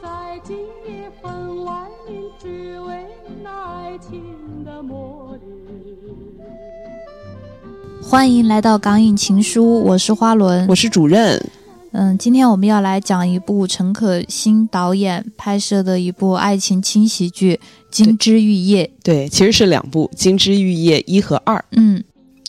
在今夜分外里，只为那爱情的魔力。欢迎来到《港影情书》，我是花轮，我是主任。嗯，今天我们要来讲一部陈可辛导演拍摄的一部爱情轻喜剧《金枝玉叶》。对，其实是两部《金枝玉叶》一和二。嗯，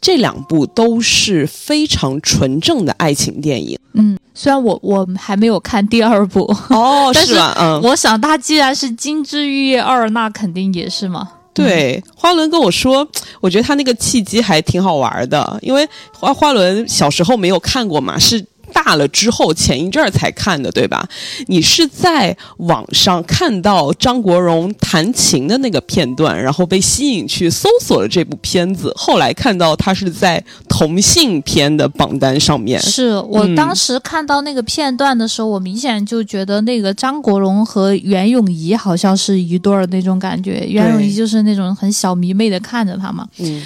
这两部都是非常纯正的爱情电影。嗯，虽然我我还没有看第二部哦，但是吧？嗯，我想它既然是《金枝玉叶二》，那肯定也是嘛。对，花轮跟我说，我觉得他那个契机还挺好玩的，因为花花轮小时候没有看过嘛，是。大了之后，前一阵儿才看的，对吧？你是在网上看到张国荣弹琴的那个片段，然后被吸引去搜索了这部片子，后来看到他是在同性片的榜单上面。是我当时看到那个片段的时候，我明显就觉得那个张国荣和袁咏仪好像是一对儿那种感觉，袁咏仪就是那种很小迷妹的看着他嘛。嗯。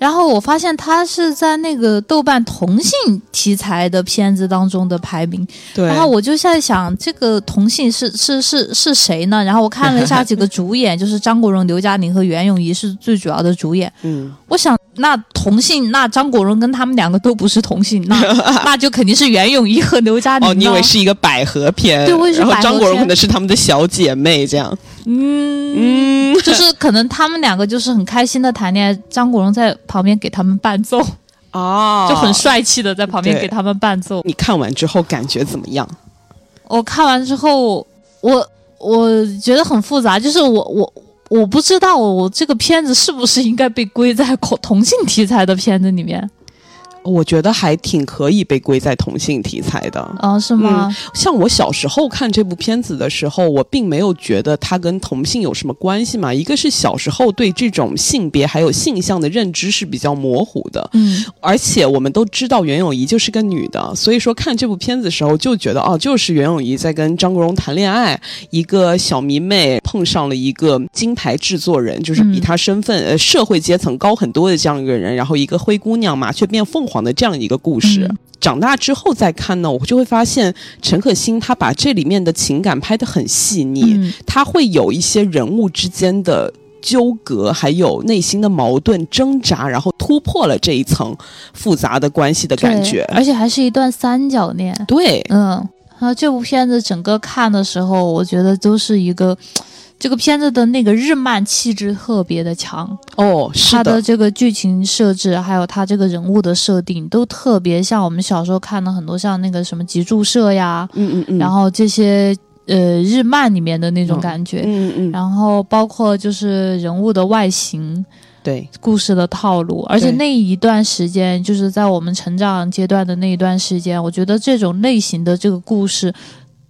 然后我发现他是在那个豆瓣同性题材的片子当中的排名，对。然后我就在想，这个同性是是是是谁呢？然后我看了一下几个主演，就是张国荣、刘嘉玲和袁咏仪是最主要的主演。嗯，我想那同性，那张国荣跟他们两个都不是同性，那 那就肯定是袁咏仪和刘嘉玲。哦，你以为是一个百合片？对，为什么？然后张国荣可能是他们的小姐妹这样。嗯嗯，就是可能他们两个就是很开心的谈恋爱，张国荣在旁边给他们伴奏，哦，就很帅气的在旁边给他们伴奏。你看完之后感觉怎么样？我看完之后，我我觉得很复杂，就是我我我不知道我这个片子是不是应该被归在同性题材的片子里面。我觉得还挺可以被归在同性题材的啊？是吗？像我小时候看这部片子的时候，我并没有觉得它跟同性有什么关系嘛。一个是小时候对这种性别还有性向的认知是比较模糊的，嗯，而且我们都知道袁咏仪就是个女的，所以说看这部片子的时候就觉得哦，就是袁咏仪在跟张国荣谈恋爱，一个小迷妹碰上了一个金牌制作人，就是比她身份呃社会阶层高很多的这样一个人，然后一个灰姑娘麻雀变凤。黄的这样一个故事，长大之后再看呢，我就会发现陈可辛他把这里面的情感拍得很细腻，他会有一些人物之间的纠葛，还有内心的矛盾挣扎，然后突破了这一层复杂的关系的感觉，而且还是一段三角恋。对，嗯，然后这部片子整个看的时候，我觉得都是一个。这个片子的那个日漫气质特别的强哦，是的。它的这个剧情设置，还有它这个人物的设定，都特别像我们小时候看的很多像那个什么集注社呀，嗯嗯嗯，然后这些呃日漫里面的那种感觉，嗯嗯，然后包括就是人物的外形，对，故事的套路，而且那一段时间就是在我们成长阶段的那一段时间，我觉得这种类型的这个故事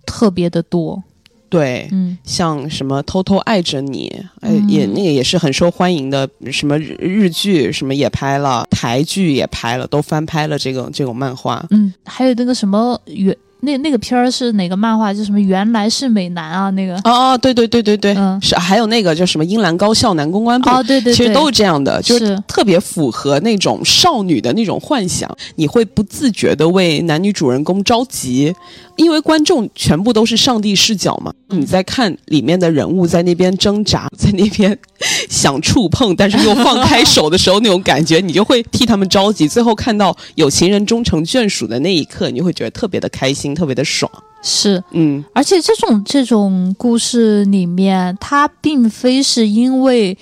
特别的多。对，嗯，像什么偷偷爱着你，哎，也那个也是很受欢迎的，什么日日剧什么也拍了，台剧也拍了，都翻拍了这个这种漫画。嗯，还有那个什么原那那个片儿是哪个漫画？就什么原来是美男啊，那个哦哦，对对对对对，嗯，是还有那个叫什么英兰高校男公关部，哦对对，其实都是这样的，就是特别符合那种少女的那种幻想，你会不自觉的为男女主人公着急。因为观众全部都是上帝视角嘛，你在看里面的人物在那边挣扎，在那边 想触碰，但是又放开手的时候，那种感觉你就会替他们着急。最后看到有情人终成眷属的那一刻，你会觉得特别的开心，特别的爽。是，嗯，而且这种这种故事里面，它并非是因为。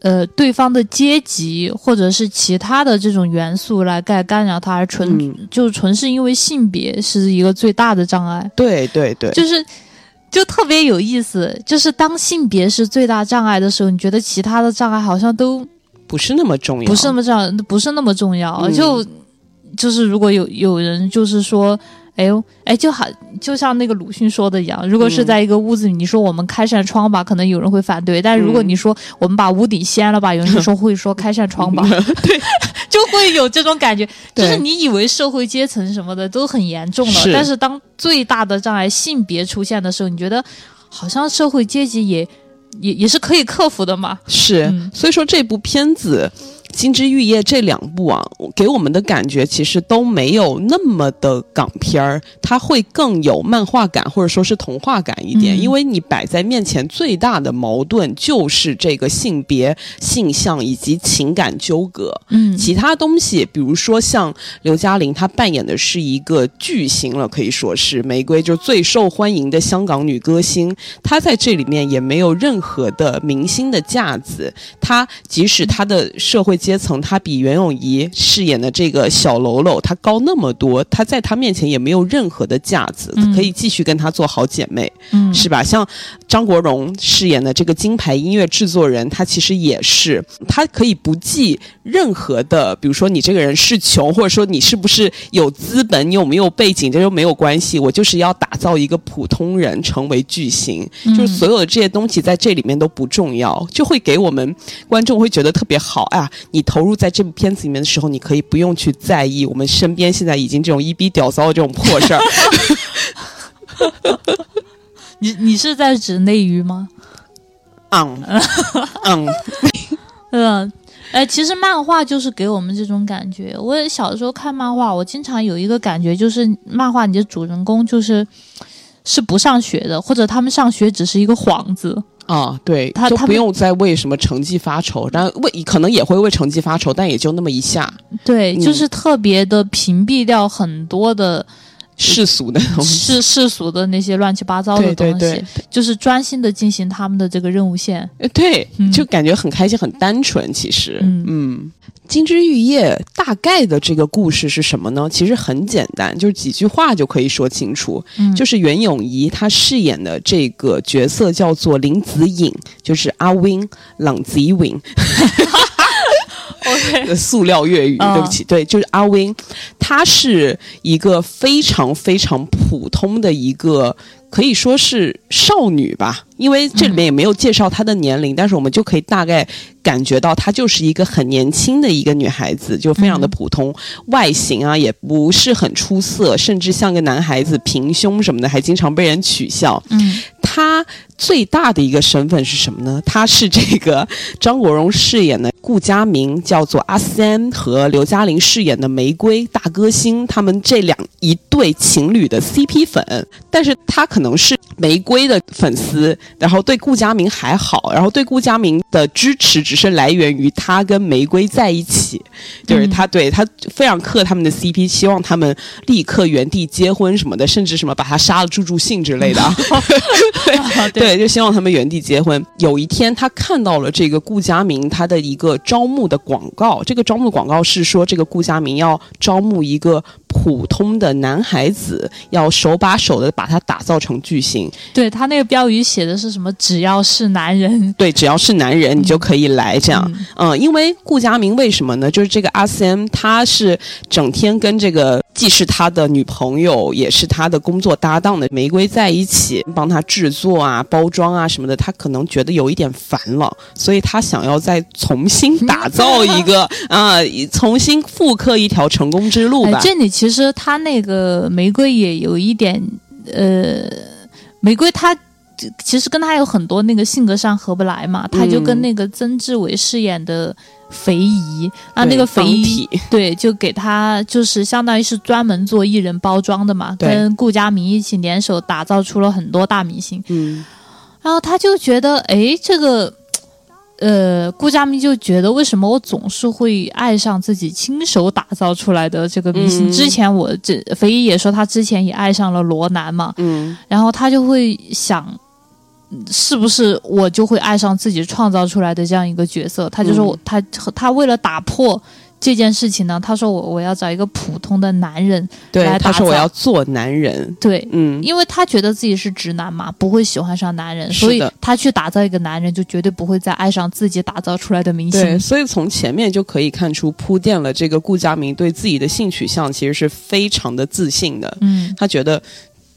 呃，对方的阶级或者是其他的这种元素来干干扰他，而纯就纯是因为性别是一个最大的障碍。对对对，就是就特别有意思，就是当性别是最大障碍的时候，你觉得其他的障碍好像都不是那么重要，不是那么重要，不是那么重要。就就是如果有有人就是说。哎呦，哎，就好，就像那个鲁迅说的一样，如果是在一个屋子里，你说我们开扇窗吧，可能有人会反对；但如果你说我们把屋顶掀了吧，有人 就说会说开扇窗吧，对，就会有这种感觉。就是你以为社会阶层什么的都很严重了，但是当最大的障碍性别出现的时候，你觉得好像社会阶级也也也是可以克服的嘛？是，所以说这部片子。金枝玉叶》这两部啊，给我们的感觉其实都没有那么的港片儿，它会更有漫画感或者说是童话感一点。嗯因为你摆在面前最大的矛盾就是这个性别、性向以及情感纠葛。嗯其他东西，比如说像刘嘉玲，她扮演的是一个巨星了，可以说是玫瑰，就最受欢迎的香港女歌星。她在这里面也没有任何的明星的架子。她即使她的社会阶层，他比袁咏仪饰演的这个小喽喽，他高那么多，他在他面前也没有任何的架子，嗯可以继续跟她做好姐妹。嗯是吧？像张国荣饰演的这个金牌音乐制作人，他其实也是，他可以不计任何的，比如说你这个人是穷，或者说你是不是有资本，你有没有背景，这都没有关系。我就是要打造一个普通人成为巨星，就是所有的这些东西在这里面都不重要，就会给我们观众会觉得特别好啊！你投入在这部片子里面的时候，你可以不用去在意我们身边现在已经这种一逼屌骚的这种破事儿。你你是在指内娱吗？嗯嗯，嗯，哎，其实漫画就是给我们这种感觉。我小时候看漫画，我经常有一个感觉，就是漫画你的主人公就是是不上学的，或者他们上学只是一个幌子。啊，对，就他他不用再为什么成绩发愁，然后为可能也会为成绩发愁，但也就那么一下。对，嗯。就是特别的屏蔽掉很多的世俗的东西。世世俗的那些乱七八糟的东西，对对，就是专心的进行他们的这个任务线。呃对，嗯就感觉很开心，很单纯。其实，嗯嗯，金枝玉叶大概的这个故事是什么呢？其实很简单，就是几句话就可以说清楚。嗯，就是袁咏仪她饰演的这个角色叫做林子颖，就是阿 win 朗子颖。塑料粤语，嗯。对不起，对，就是阿 win，他是一个非常非常普通的一个，可以说是少女吧，因为这里面也没有介绍她的年龄，但是我们就可以大概感觉到她就是一个很年轻的一个女孩子，就非常的普通，外形啊也不是很出色，甚至像个男孩子，平胸什么的，还经常被人取笑。嗯她最大的一个身份是什么呢？她是这个张国荣饰演的顾佳明，叫做阿三，和刘嘉玲饰演的玫瑰大歌星，他们这两一对情侣的 CP 粉。但是她可能是玫瑰的粉丝，然后对顾佳明还好，然后对顾佳明的支持只是来源于他跟玫瑰在一起，就是他对他非常克他们的 CP，希望他们立刻原地结婚什么的，甚至什么把他杀了助助兴之类的 对，就希望他们原地结婚。有一天，他看到了这个顾佳明他的一个招募的广告，这个招募广告是说，这个顾佳明要招募一个普通的男孩子，要手把手的把他打造成巨星。对他那个标语写的是什么？只要是男人，对，只要是男人，你就可以来这样。嗯嗯，因为顾佳明为什么呢？就是这个阿 Sam，他是整天跟这个既是他的女朋友，也是他的工作搭档的玫瑰在一起，帮他制作啊、包装啊什么的，他可能觉得有一点烦了，所以他想要再重新打造一个啊、重新复刻一条成功之路吧。哎，这里其实他那个玫瑰也有一点，呃，玫瑰他其实跟他有很多那个性格上合不来嘛，他就跟嗯那个曾志伟饰演的肥姨啊，那个肥姨对，就给他就是相当于是专门做艺人包装的嘛，跟顾佳明一起联手打造出了很多大明星，嗯，然后他就觉得，哎，这个。呃，顾佳明就觉得为什么我总是会爱上自己亲手打造出来的这个明星？嗯之前我这肥姨也说他之前也爱上了罗南嘛，嗯，然后他就会想，嗯是不是我就会爱上自己创造出来的这样一个角色？他就说我、嗯他他为了打破这件事情呢，他说我我要找一个普通的男人，对来，打造他说我要做男人，对，嗯，因为他觉得自己是直男嘛，不会喜欢上男人，所以他去打造一个男人，就绝对不会再爱上自己打造出来的明对，星。所以从前面就可以看出铺垫了这个顾佳明对自己的性取向其实是非常的自信的。嗯，他觉得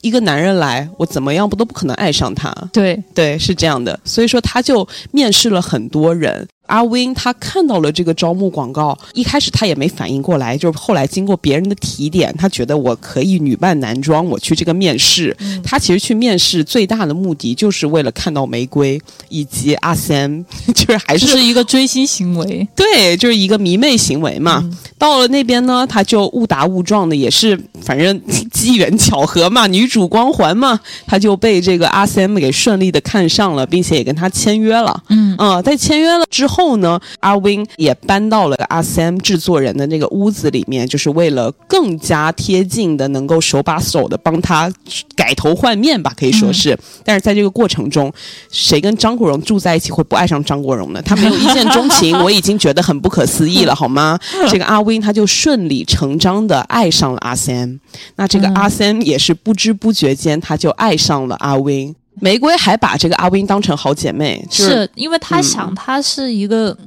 一个男人来，我怎么样不都不可能爱上他。对，对，是这样的。所以说他就面试了很多人，阿 Win 他看到了这个招募广告，一开始他也没反应过来，就是后来经过别人的提点，他觉得我可以女扮男装，我去这个面试。他其实去面试最大的目的就是为了看到玫瑰以及阿 Sam，就是还这是一个追星行为。对，就是一个迷妹行为嘛。到了那边呢，他就误打误撞的，也是反正机缘巧合嘛，女主光环嘛，他就被这个阿 Sam 给顺利的看上了，并且也跟他签约了。嗯啊、在签约了之后呢，阿 Win 也搬到了阿 Sam 制作人的那个屋子里面，就是为了更加贴近的能够手把手的帮他改头换面吧，可以说是。但是在这个过程中，谁跟张国荣住在一起会不爱上张国荣呢？他没有一见钟情，我已经觉得很不可思议了，好吗？这个阿 Win 他就顺理成章的爱上了阿 Sam，那这个嗯阿 Sam 也是不知不觉间他就爱上了阿 Win。玫瑰还把这个阿 Win 当成好姐妹，就是是因为她想她是一个。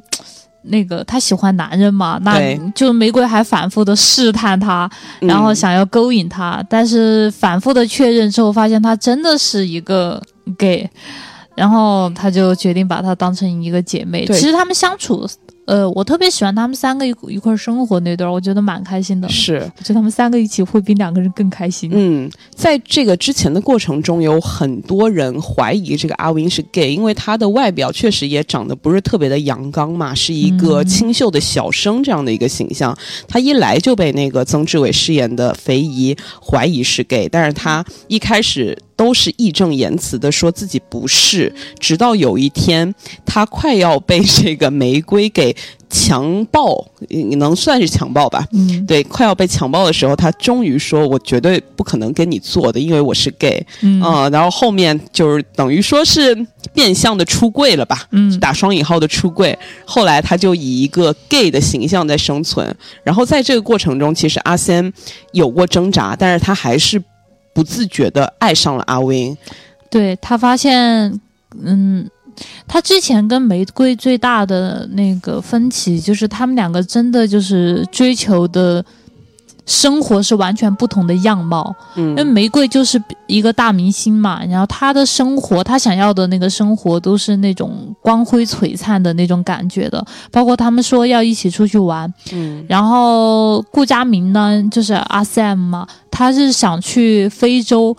那个他喜欢男人嘛，那就玫瑰还反复的试探他，嗯然后想要勾引他，但是反复的确认之后，发现他真的是一个 gay，然后他就决定把她当成一个姐妹。其实他们相处，呃，我特别喜欢他们三个一一块儿生活那段，我觉得蛮开心的。是我觉得他们三个一起会比两个人更开心。嗯，在这个之前的过程中，有很多人怀疑这个阿 Win 是 gay，因为他的外表确实也长得不是特别的阳刚嘛，是一个嗯清秀的小生这样的一个形象。他一来就被那个曾志伟饰演的肥姨怀疑是 gay，但是他一开始。都是义正言辞的说自己不是，直到有一天他快要被这个玫瑰给强暴，你能算是强暴吧？嗯对，快要被强暴的时候，他终于说：“我绝对不可能跟你做的，因为我是 gay。”嗯嗯，然后后面就是等于说是变相的出柜了吧，嗯打双引号的出柜。后来他就以一个 gay 的形象在生存，然后在这个过程中，其实阿仙有过挣扎，但是他还是不自觉的爱上了阿 Win。对他发现，嗯，他之前跟玫瑰最大的那个分歧就是他们两个真的就是追求的生活是完全不同的样貌。因为嗯玫瑰就是一个大明星嘛，然后他的生活，他想要的那个生活都是那种光辉璀璨的那种感觉的，包括他们说要一起出去玩，嗯然后顾佳明呢，就是阿 Sam 嘛，他是想去非洲，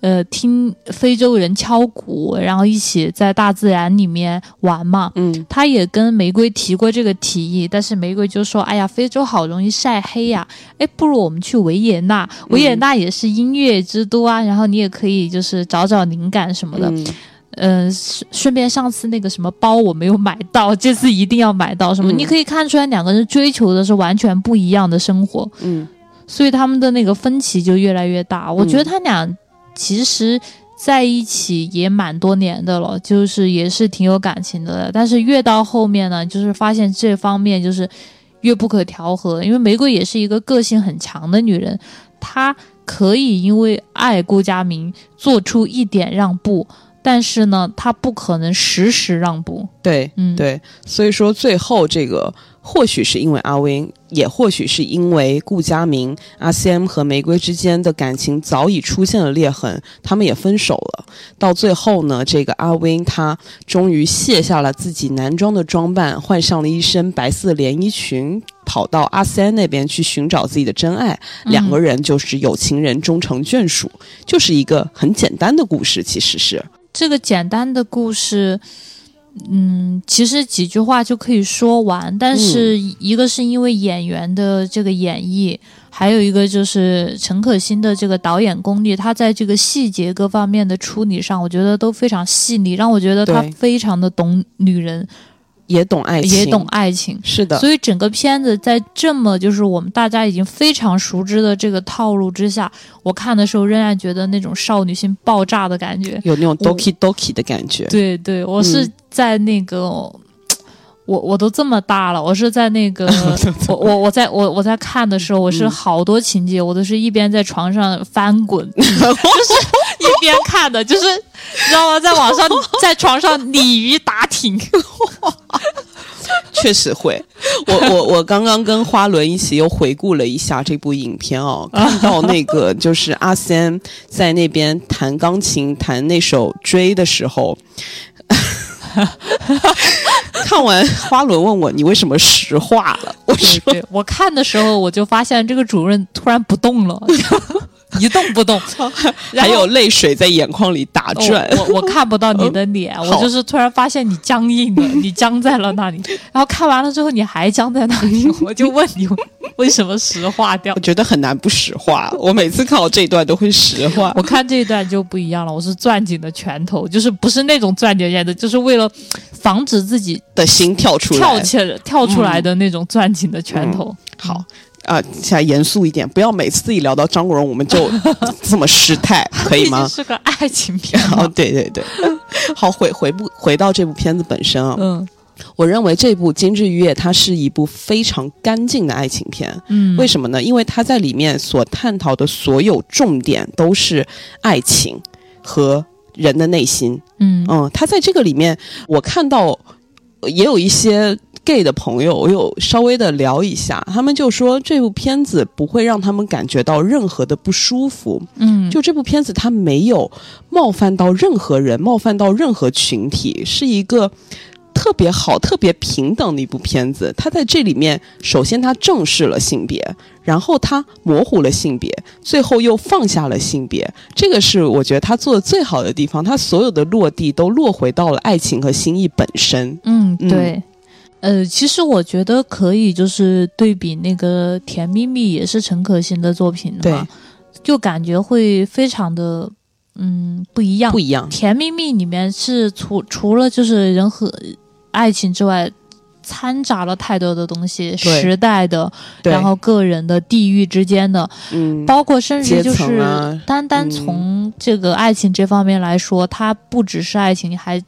呃，听非洲人敲鼓，然后一起在大自然里面玩嘛。嗯。他也跟玫瑰提过这个提议，但是玫瑰就说：“哎呀，非洲好容易晒黑呀、哎，不如我们去维也纳，维也纳也是音乐之都啊，然后你也可以就是找找灵感什么的。嗯。嗯，顺顺便上次那个什么包我没有买到，这次一定要买到什么？嗯。你可以看出来两个人追求的是完全不一样的生活，嗯所以他们的那个分歧就越来越大。我觉得他俩其实在一起也蛮多年的了，就是也是挺有感情的，但是越到后面呢，就是发现这方面就是越不可调和。因为玫瑰也是一个个性很强的女人，她可以因为爱顾佳明做出一点让步。但是呢，她不可能时时让步。对嗯，，对，所以说最后这个或许是因为阿 Win，也或许是因为顾佳明、阿 Sam 和玫瑰之间的感情早已出现了裂痕，他们也分手了。到最后呢，这个阿 Win 他终于卸下了自己男装的装扮，换上了一身白色连衣裙。跑到阿 Sam 那边去寻找自己的真爱，两个嗯人就是有情人终成眷属，就是一个很简单的故事，其实是，这个简单的故事，嗯，其实几句话就可以说完。但是一个是因为演员的这个演绎，还有一个就是陈可辛的这个导演功力，他在这个细节各方面的处理上，我觉得都非常细腻，让我觉得他非常的懂女人，也懂爱情，也懂爱情。是的，所以整个片子在这么就是我们大家已经非常熟知的这个套路之下，我看的时候仍然觉得那种少女心爆炸的感觉。有那种 doki doki 的感觉。对对，我是嗯在那个，我我都这么大了，我是在那个，我我我在我我在看的时候，我是嗯好多情节，我都是一边在床上翻滚，就是一边看的，就是你知道吗？在网上在床上鲤鱼打挺，确实会。我我我刚刚跟花轮一起又回顾了一下这部影片哦，看到那个就是阿 Sam 在那边弹钢琴弹那首《追》的时候。看完花轮问我你为什么石化了？我对说对，我看的时候我就发现这个主任突然不动了，一动不动，还有泪水在眼眶里打转。哦我我看不到你的脸，我就是突然发现你僵硬了，你僵在了那里。然后看完了之后，你还僵在那里，我就问你为什么石化掉我？觉得很难不石化，我每次看我这一段都会石化。我看这一段就不一样了，我是攥紧的拳头，就是不是那种攥紧的拳头，就是为了防止自己的心跳出来，跳起来跳出来的那种攥紧的拳头。好啊、现在严肃一点，不要每次一聊到张国荣我们就 这么失态，可以吗？是个爱情片哦，对对对，好，回回不回到这部片子本身啊，嗯我认为这部《金枝玉叶》它是一部非常干净的爱情片。嗯，为什么呢？因为它在里面所探讨的所有重点都是爱情和人的内心。嗯嗯，它在这个里面，我看到呃也有一些 gay 的朋友，我有稍微的聊一下，他们就说这部片子不会让他们感觉到任何的不舒服。嗯，就这部片子，它没有冒犯到任何人，冒犯到任何群体，是一个。特别好、特别平等的一部片子，它在这里面，首先它正视了性别，然后它模糊了性别，最后又放下了性别，这个是我觉得他做的最好的地方。他所有的落地都落回到了爱情和心意本身。嗯，嗯对。呃，其实我觉得可以，就是对比那个《甜蜜蜜》，也是陈可辛的作品的嘛，就感觉会非常的嗯不一样。不一样，甜蜜蜜里面是除除了就是人和爱情之外，掺杂了太多的东西，时代的，然后个人的、地域之间的，嗯，包括甚至就是啊单单嗯从这个爱情这方面来说，它不只是爱情，还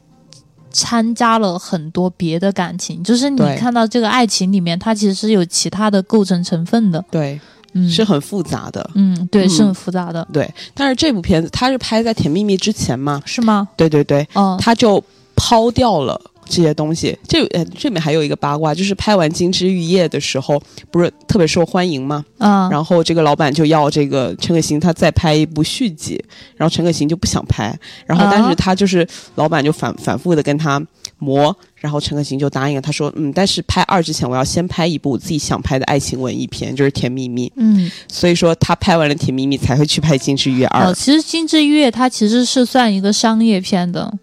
掺加了很多别的感情。就是你看到这个爱情里面，它其实是有其他的构成成分的。对，嗯，是很复杂的。嗯，对，嗯是很复杂的，对，但是这部片子它是拍在《甜蜜蜜》之前嘛？是吗？对对对，嗯，他就抛掉了。这些东西，这呃这里面还有一个八卦，就是拍完《金枝玉叶》的时候，不是特别受欢迎吗？啊，然后这个老板就要这个陈可辛他再拍一部续集，然后陈可辛就不想拍，然后但是啊他就是老板就反反复的跟他磨，然后陈可辛就答应了，他说嗯，但是拍二之前我要先拍一部我自己想拍的爱情文艺片，就是《甜蜜蜜》，嗯，所以说他拍完了《甜蜜蜜》才会去拍《金枝玉叶二》哦，其实《金枝玉叶》它其实是算一个商业片的，呃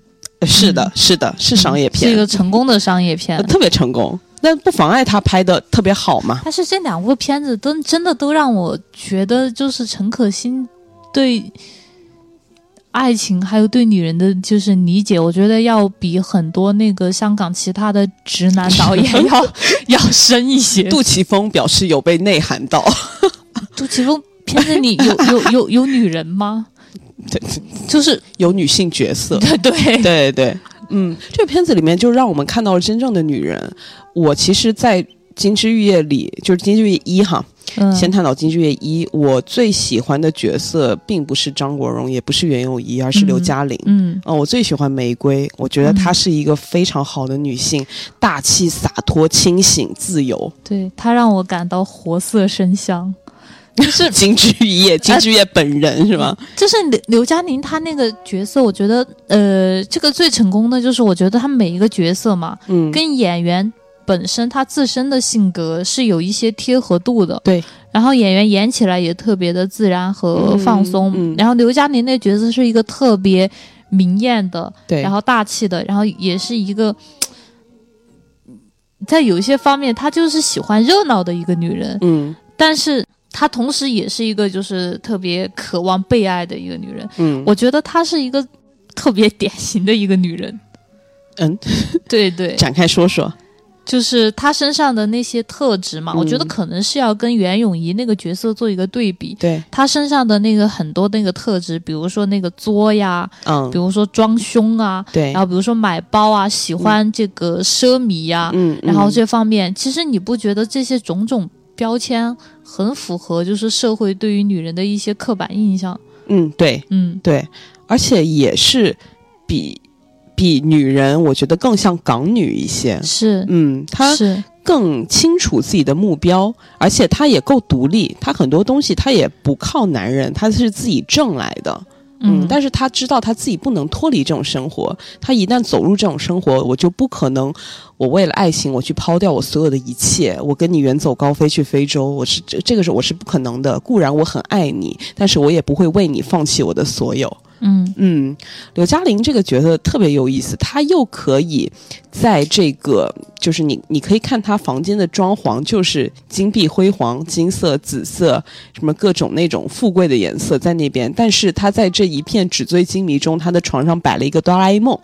是的，是的，是商业片，是一个成功的商业片呃。特别成功，但不妨碍他拍的特别好嘛。但是这两部片子都真的都让我觉得，就是陈可辛对爱情还有对女人的就是理解，我觉得要比很多那个香港其他的直男导演 要要深一些。杜琪峰表示有被内涵到，杜琪峰片子里有有有有女人吗？对，就是有女性角色，对对对对，嗯，这个片子里面就让我们看到了真正的女人。我其实，在《金枝玉叶》里，就是《金枝玉叶一》哈，嗯先探讨《金枝玉叶一》，我最喜欢的角色并不是张国荣，也不是袁咏仪，而是刘嘉玲。嗯嗯，我最喜欢玫瑰，我觉得她是一个非常好的女性，大气、洒脱、清醒、自由。对，她让我感到活色生香。就是 金枝玉叶，金枝玉叶本人是吗？就是刘刘嘉玲她那个角色，我觉得呃，这个最成功的就是我觉得她每一个角色嘛，嗯，跟演员本身她自身的性格是有一些贴合度的。对，然后演员演起来也特别的自然和放松。嗯嗯然后刘嘉玲那角色是一个特别明艳的，对，然后大气的，然后也是一个。在有一些方面，她就是喜欢热闹的一个女人，嗯但是她同时也是一个就是特别渴望被爱的一个女人。嗯，我觉得她是一个特别典型的一个女人。嗯，对对，展开说说。就是她身上的那些特质嘛，嗯我觉得可能是要跟袁咏仪那个角色做一个对比。对，她身上的那个很多那个特质，比如说那个作呀，嗯比，如说装凶啊，对然，后比如说买包啊，喜欢这个奢靡呀、嗯，然后嗯这方面，其实你不觉得这些种种标签很符合就是社会对于女人的一些刻板印象？嗯，对嗯，对，而且也是比比女人，我觉得更像港女一些。是。嗯，她是，更清楚自己的目标，而且她也够独立。她很多东西她也不靠男人，她是自己挣来的。嗯，但是他知道他自己不能脱离这种生活，他一旦走入这种生活，我就不可能，我为了爱情我去抛掉我所有的一切，我跟你远走高飞去非洲，我是这这个是我是不可能的。固然我很爱你，但是我也不会为你放弃我的所有。嗯嗯，刘嘉玲这个角色特别有意思，她又可以在这个，就是你你可以看她房间的装潢，就是金碧辉煌、金色、紫色，什么各种那种富贵的颜色在那边。但是她在这一片纸醉金迷中，她的床上摆了一个哆啦 A 梦，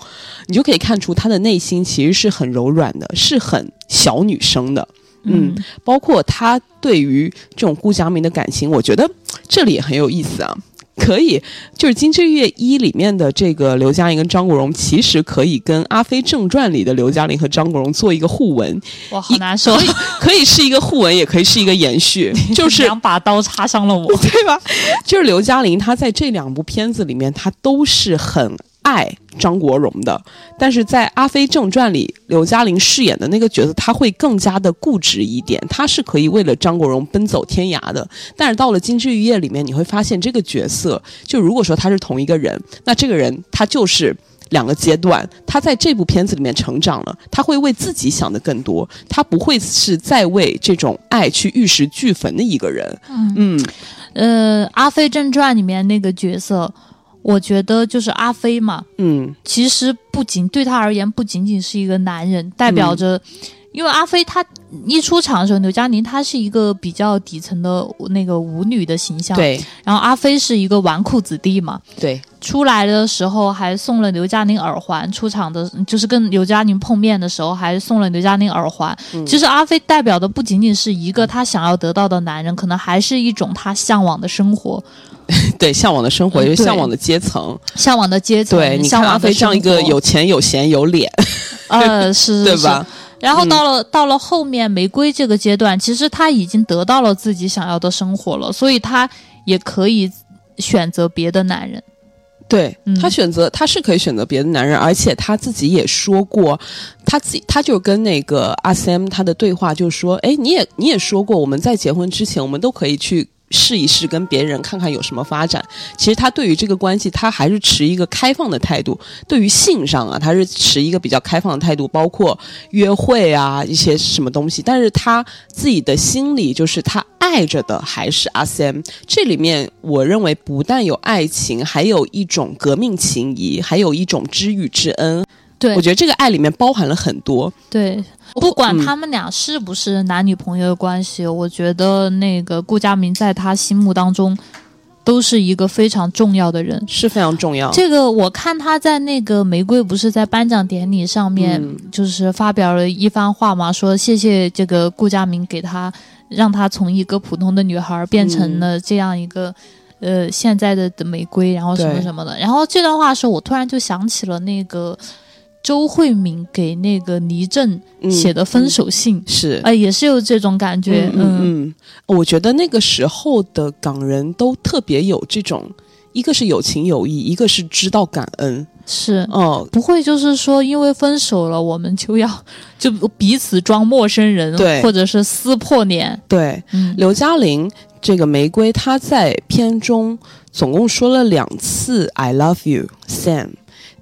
你就可以看出她的内心其实是很柔软的，是很小女生的。嗯，包括她对于这种顾佳明的感情，我觉得这里也很有意思啊。可以，就是《金枝玉叶一》里面的这个刘嘉玲跟张国荣，其实可以跟《阿飞正传》里的刘嘉玲和张国荣做一个互文。哇，好难受。可以，可以是一个互文，也可以是一个延续。就是两把刀插伤了我，对吧？就是刘嘉玲，她在这两部片子里面，她都是很。爱张国荣的，但是在《阿飞正传》里，刘嘉玲饰演的那个角色，她会更加的固执一点，她是可以为了张国荣奔走天涯的。但是到了《金枝玉叶》里面，你会发现这个角色，就如果说他是同一个人，那这个人他就是两个阶段。他在这部片子里面成长了，他会为自己想的更多，他不会是在为这种爱去玉石俱焚的一个人。嗯嗯，呃，《阿飞正传》里面那个角色。我觉得就是阿飞嘛，嗯，其实不仅对他而言，不仅仅是一个男人，代表着，因为阿飞他一出场的时候，刘嘉玲她是一个比较底层的那个舞女的形象，对，然后阿飞是一个纨绔子弟嘛，对，出来的时候还送了刘嘉玲耳环，出场的就是跟刘嘉玲碰面的时候还送了刘嘉玲耳环。其实阿飞代表的不仅仅是一个他想要得到的男人，可能还是一种他向往的生活。对，向往的生活，就是向往的阶层，向往的阶层。对，你看阿飞这样一个有钱、有闲、有脸 呃，是，对吧？然后到了到了后面玫瑰这个阶段，其实他已经得到了自己想要的生活了，所以他也可以选择别的男人。对他选择，他是可以选择别的男人，而且他自己也说过，他自己他就跟那个阿 Sam 他的对话就说：“哎，你也你也说过，我们在结婚之前，我们都可以去。”试一试跟别人看看有什么发展。其实他对于这个关系，他还是持一个开放的态度。对于性上啊，他是持一个比较开放的态度，包括约会啊一些什么东西。但是他自己的心里，就是他爱着的还是阿 Sam。这里面，我认为不但有爱情，还有一种革命情谊，还有一种知遇之恩。对我觉得这个爱里面包含了很多。对。不管他们俩是不是男女朋友的关系，我觉得那个顾佳明在他心目当中都是一个非常重要的人，是非常重要。这个我看他在那个玫瑰不是在颁奖典礼上面就是发表了一番话嘛，说谢谢这个顾佳明给他让他从一个普通的女孩变成了这样一个呃现在的的玫瑰，然后什么什么的。然后这段话的时候，我突然就想起了那个。周慧敏给那个倪震写的分手信是，啊，也是有这种感觉。嗯嗯，我觉得那个时候的港人都特别有这种，一个是有情有义，一个是知道感恩。是，哦，不会就是说因为分手了，我们就要 就彼此装陌生人，对，或者是撕破脸。对，刘嘉玲这个玫瑰，她在片中总共说了两次 “I love you, Sam”，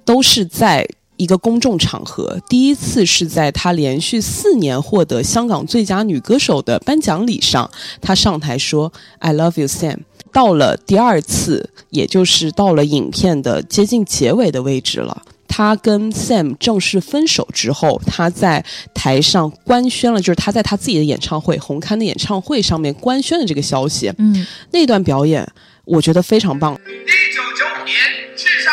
都是在。一个公众场合，第一次是在她连续四年获得香港最佳女歌手的颁奖礼上，她上台说 “I love you, Sam”。到了第二次，也就是到了影片的接近结尾的位置了，她跟 Sam 正式分手之后，她在台上官宣了，就是她在她自己的演唱会红磡的演唱会上面官宣了这个消息。嗯，那段表演我觉得非常棒。一九九五年叱咤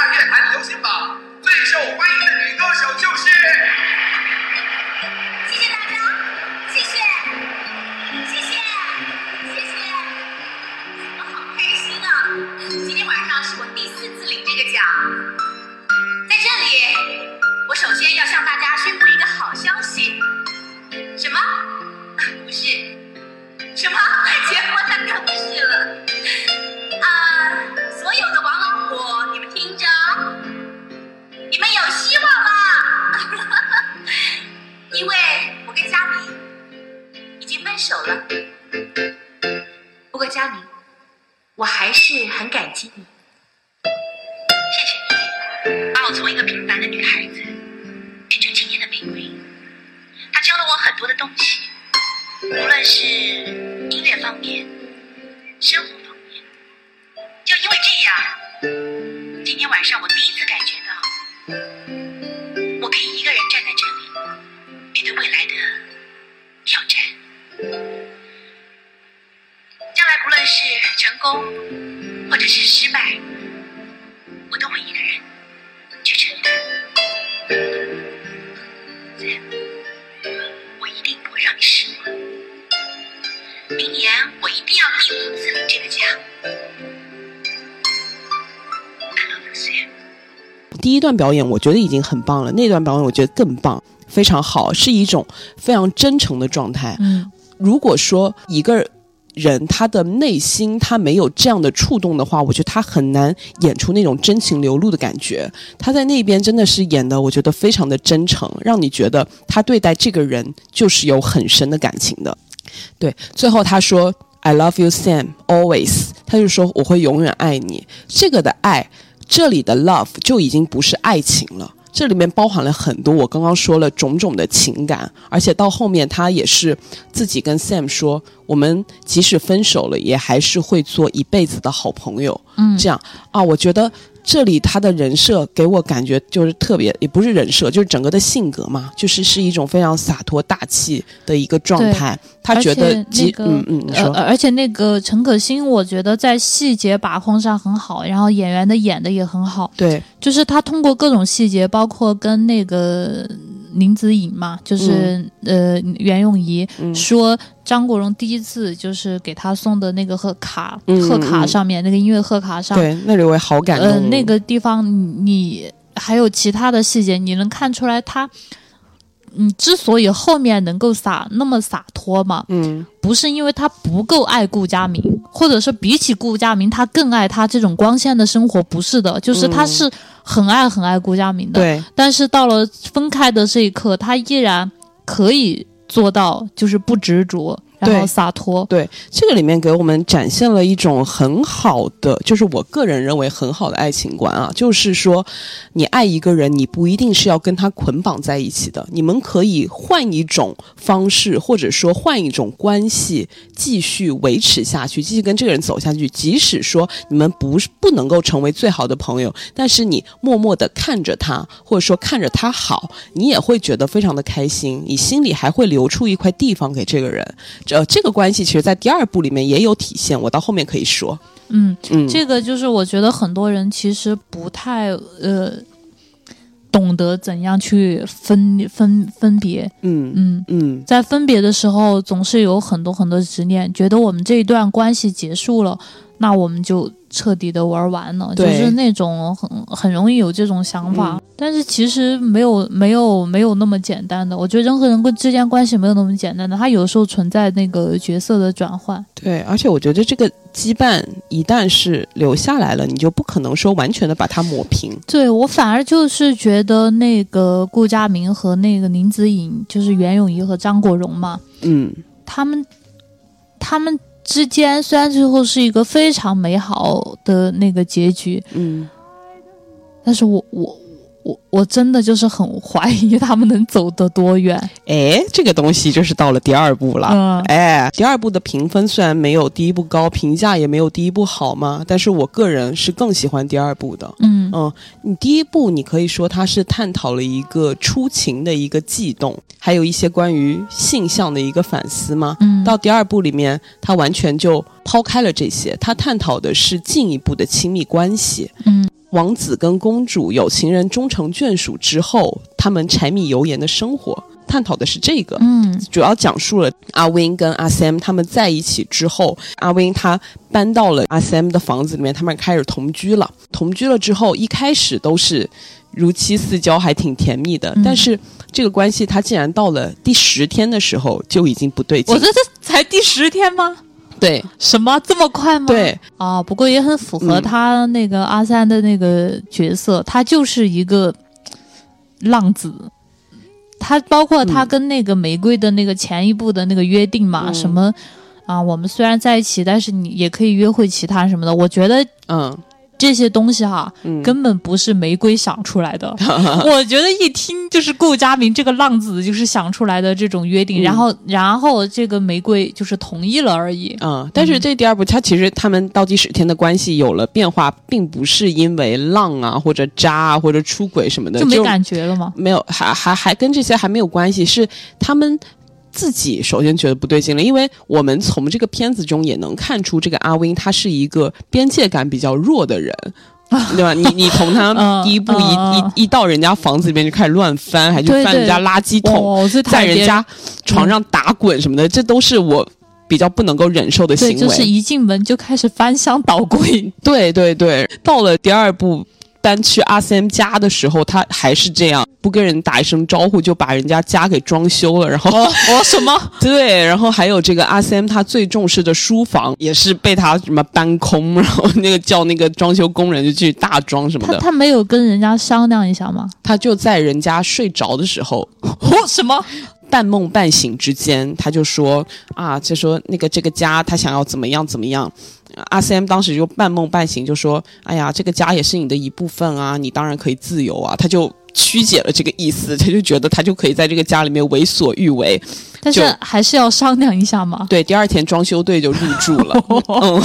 段表演我觉得已经很棒了，那段表演我觉得更棒，非常好，是一种非常真诚的状态。嗯如果说一个人他的内心他没有这样的触动的话，我觉得他很难演出那种真情流露的感觉。他在那边真的是演的，我觉得非常的真诚，让你觉得他对待这个人就是有很深的感情的。对，最后他说 “I love you, Sam, always”，他就说我会永远爱你。这个的爱，这里的 love 就已经不是爱情了。这里面包含了很多我刚刚说了种种的情感，而且到后面他也是自己跟 Sam 说，我们即使分手了，也还是会做一辈子的好朋友。嗯，这样啊，我觉得这里他的人设给我感觉就是特别，也不是人设，就是整个的性格嘛，就是是一种非常洒脱大气的一个状态。他觉得嗯嗯，而且那个陈可辛，我觉得在细节把控上很好，然后演员的演的也很好，对，就是他通过各种细节，包括跟那个林子颖嘛，就是、呃袁咏仪、嗯。说张国荣第一次就是给他送的那个贺卡，嗯贺卡嗯上面那个音乐贺卡上，对，那里我也好感动。呃，那个地方你你还有其他的细节，你能看出来他，嗯，之所以后面能够洒那么洒脱嘛，嗯，不是因为他不够爱顾佳明，或者是比起顾佳明，他更爱他这种光鲜的生活，不是的，就是他嗯。是很爱很爱顾佳明的，对，但是到了分开的这一刻，他依然可以做到就是不执着，然后对洒脱，对，这个里面给我们展现了一种很好的，就是我个人认为很好的爱情观啊，就是说，你爱一个人，你不一定是要跟他捆绑在一起的，你们可以换一种方式，或者说换一种关系，继续维持下去，继续跟这个人走下去。即使说你们不是不能够成为最好的朋友，但是你默默的看着他，或者说看着他好，你也会觉得非常的开心，你心里还会留出一块地方给这个人。这这个关系其实，在第二部里面也有体现，我到后面可以说，嗯，嗯，这个就是我觉得很多人其实不太呃懂得怎样去分分分别，嗯嗯。嗯在分别的时候，总是有很多很多执念，觉得我们这一段关系结束了，那我们就彻底的玩完了，就是那种很很容易有这种想法。嗯但是其实没有没有没有那么简单的，我觉得人和人之间关系没有那么简单的，它有时候存在那个角色的转换。对，而且我觉得这个羁绊一旦是留下来了，你就不可能说完全的把它抹平。对我反而就是觉得那个顾佳明和那个林子颖，就是袁咏仪和张国荣嘛，嗯他们他们之间虽然最后是一个非常美好的那个结局，嗯，但是我我我我真的就是很怀疑他们能走得多远。哎，这个东西就是到了第二部了。嗯哎，第二部的评分虽然没有第一部高，评价也没有第一部好嘛，但是我个人是更喜欢第二部的。嗯嗯，你第一部你可以说它是探讨了一个出情的一个悸动，还有一些关于性向的一个反思嘛。嗯，到第二部里面，它完全就抛开了这些，它探讨的是进一步的亲密关系。嗯王子跟公主有情人终成眷属之后，他们柴米油盐的生活，探讨的是这个。嗯主要讲述了阿 Win 跟阿 Sam 他们在一起之后，阿 Win 他搬到了阿 Sam 的房子里面，他们开始同居了。同居了之后，一开始都是如漆似胶，还挺甜蜜的。嗯但是这个关系，他竟然到了第十天的时候就已经不对劲我。这这才第十天吗？对什么这么快吗？对，啊，不过也很符合嗯他那个阿三的那个角色，他就是一个浪子。他包括他嗯跟那个玫瑰的那个前一部的那个约定嘛，嗯什么啊，我们虽然在一起，但是你也可以约会其他什么的。我觉得嗯这些东西哈，嗯根本不是玫瑰想出来的。我觉得一听就是顾佳明这个浪子就是想出来的这种约定，嗯然后然后这个玫瑰就是同意了而已。嗯，但是这第二部，他其实他们倒计时天的关系有了变化，并不是因为浪啊或者渣啊或者出轨什么的，就没感觉了吗？没有，还还还跟这些还没有关系，是他们自己首先觉得不对劲了，因为我们从这个片子中也能看出，这个阿 Win 他是一个边界感比较弱的人。对吧？你你从他 嗯第一步一、嗯一一到人家房子里面就开始乱翻，还去翻人家垃圾桶，哦，在人家床上打滚什么的，这都是我比较不能够忍受的行对，为。就是一进门就开始翻箱倒柜。对对对，到了第二部搬去阿 Sam 家的时候，他还是这样，不跟人打一声招呼就把人家家给装修了，然后、哦，什么？对，然后还有这个阿 Sam 他最重视的书房也是被他什么搬空，然后那个叫那个装修工人就去大装什么的，他他没有跟人家商量一下吗？他就在人家睡着的时候。哦，什么？半梦半醒之间，他就说啊，就说那个这个家他想要怎么样怎么样。阿 Sam 当时就半梦半醒就说：“哎呀，这个家也是你的一部分啊，你当然可以自由啊。”他就曲解了这个意思，他就觉得他就可以在这个家里面为所欲为。但是还是要商量一下嘛。对，第二天装修队就入住了。嗯，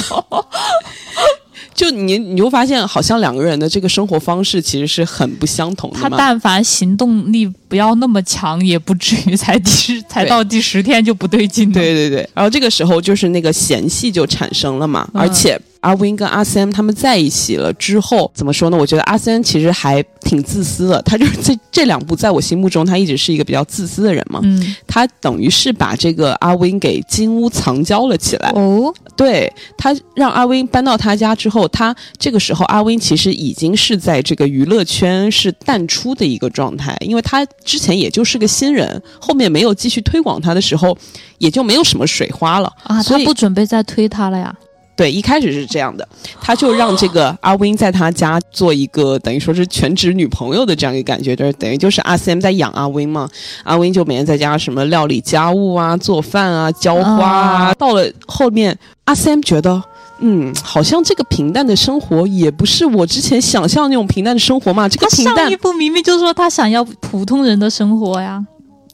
就你你又发现，好像两个人的这个生活方式其实是很不相同的。他但凡行动力不要那么强，也不至于才第 十才到第十天就不对劲了。对对对，然后这个时候就是那个嫌隙就产生了嘛，嗯而且阿 Win 跟阿 Sam 他们在一起了之后，怎么说呢？我觉得阿 Sam 其实还挺自私的，他就是这这两部在我心目中，他一直是一个比较自私的人嘛。嗯，他等于是把这个阿 Win 给金屋藏娇了起来，哦，对他让阿 Win 搬到他家之后，他这个时候阿 Win 其实已经是在这个娱乐圈是淡出的一个状态，因为他之前也就是个新人，后面没有继续推广他的时候，也就没有什么水花了啊，所以他不准备再推他了呀？对，一开始是这样的，他就让这个阿 Win 在他家做一个等于说是全职女朋友的这样一个感觉，就是等于就是阿 Sam 在养阿 Win 嘛，阿 Win 就每天在家什么料理家务啊、做饭啊、浇花啊。到了后面，阿 Sam 觉得。嗯，好像这个平淡的生活也不是我之前想象那种平淡的生活嘛。这个平淡上一，部明明就说他想要普通人的生活呀。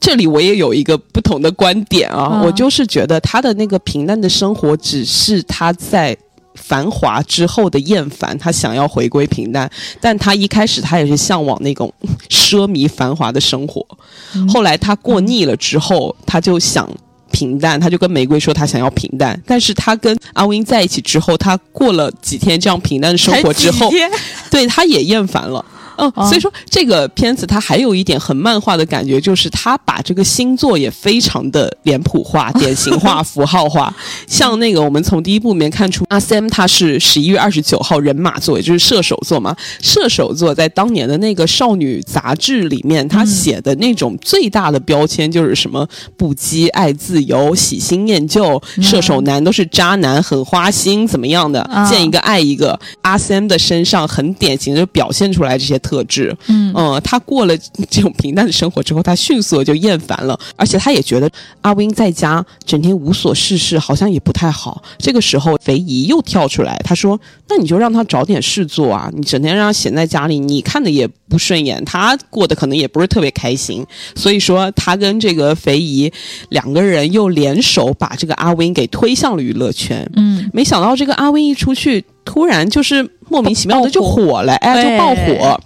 这里我也有一个不同的观点啊，嗯我就是觉得他的那个平淡的生活，只是他在繁华之后的厌烦，他想要回归平淡，但他一开始他也是向往那种奢靡繁华的生活，嗯后来他过腻了之后，他就想。平淡，他就跟玫瑰说他想要平淡，但是他跟阿 Win 在一起之后，他过了几天这样平淡的生活之后对，他也厌烦了。嗯，哦所以说这个片子它还有一点很漫画的感觉，就是它把这个星座也非常的脸谱化、典型化、符号化。像那个我们从第一部里面看出，阿 Sam 他是十一月二十九号人马座，也就是射手座嘛。射手座在当年的那个少女杂志里面，他写的那种最大的标签就是什么不羁、爱自由、喜新厌旧，射手男都是渣男，很花心，怎么样的，啊见一个爱一个。阿 Sam 的身上很典型的表现出来这些特质。嗯嗯，他过了这种平淡的生活之后，他迅速地就厌烦了，而且他也觉得阿 Win 在家整天无所事事，好像也不太好。这个时候，肥姨又跳出来，他说：“那你就让他找点事做啊！你整天让他闲在家里，你看的也不顺眼，他过得可能也不是特别开心。所以说，他跟这个肥姨两个人又联手把这个阿 Win 给推向了娱乐圈。嗯，没想到这个阿 Win 一出去，突然就是莫名其妙的就火了，哎，就爆火。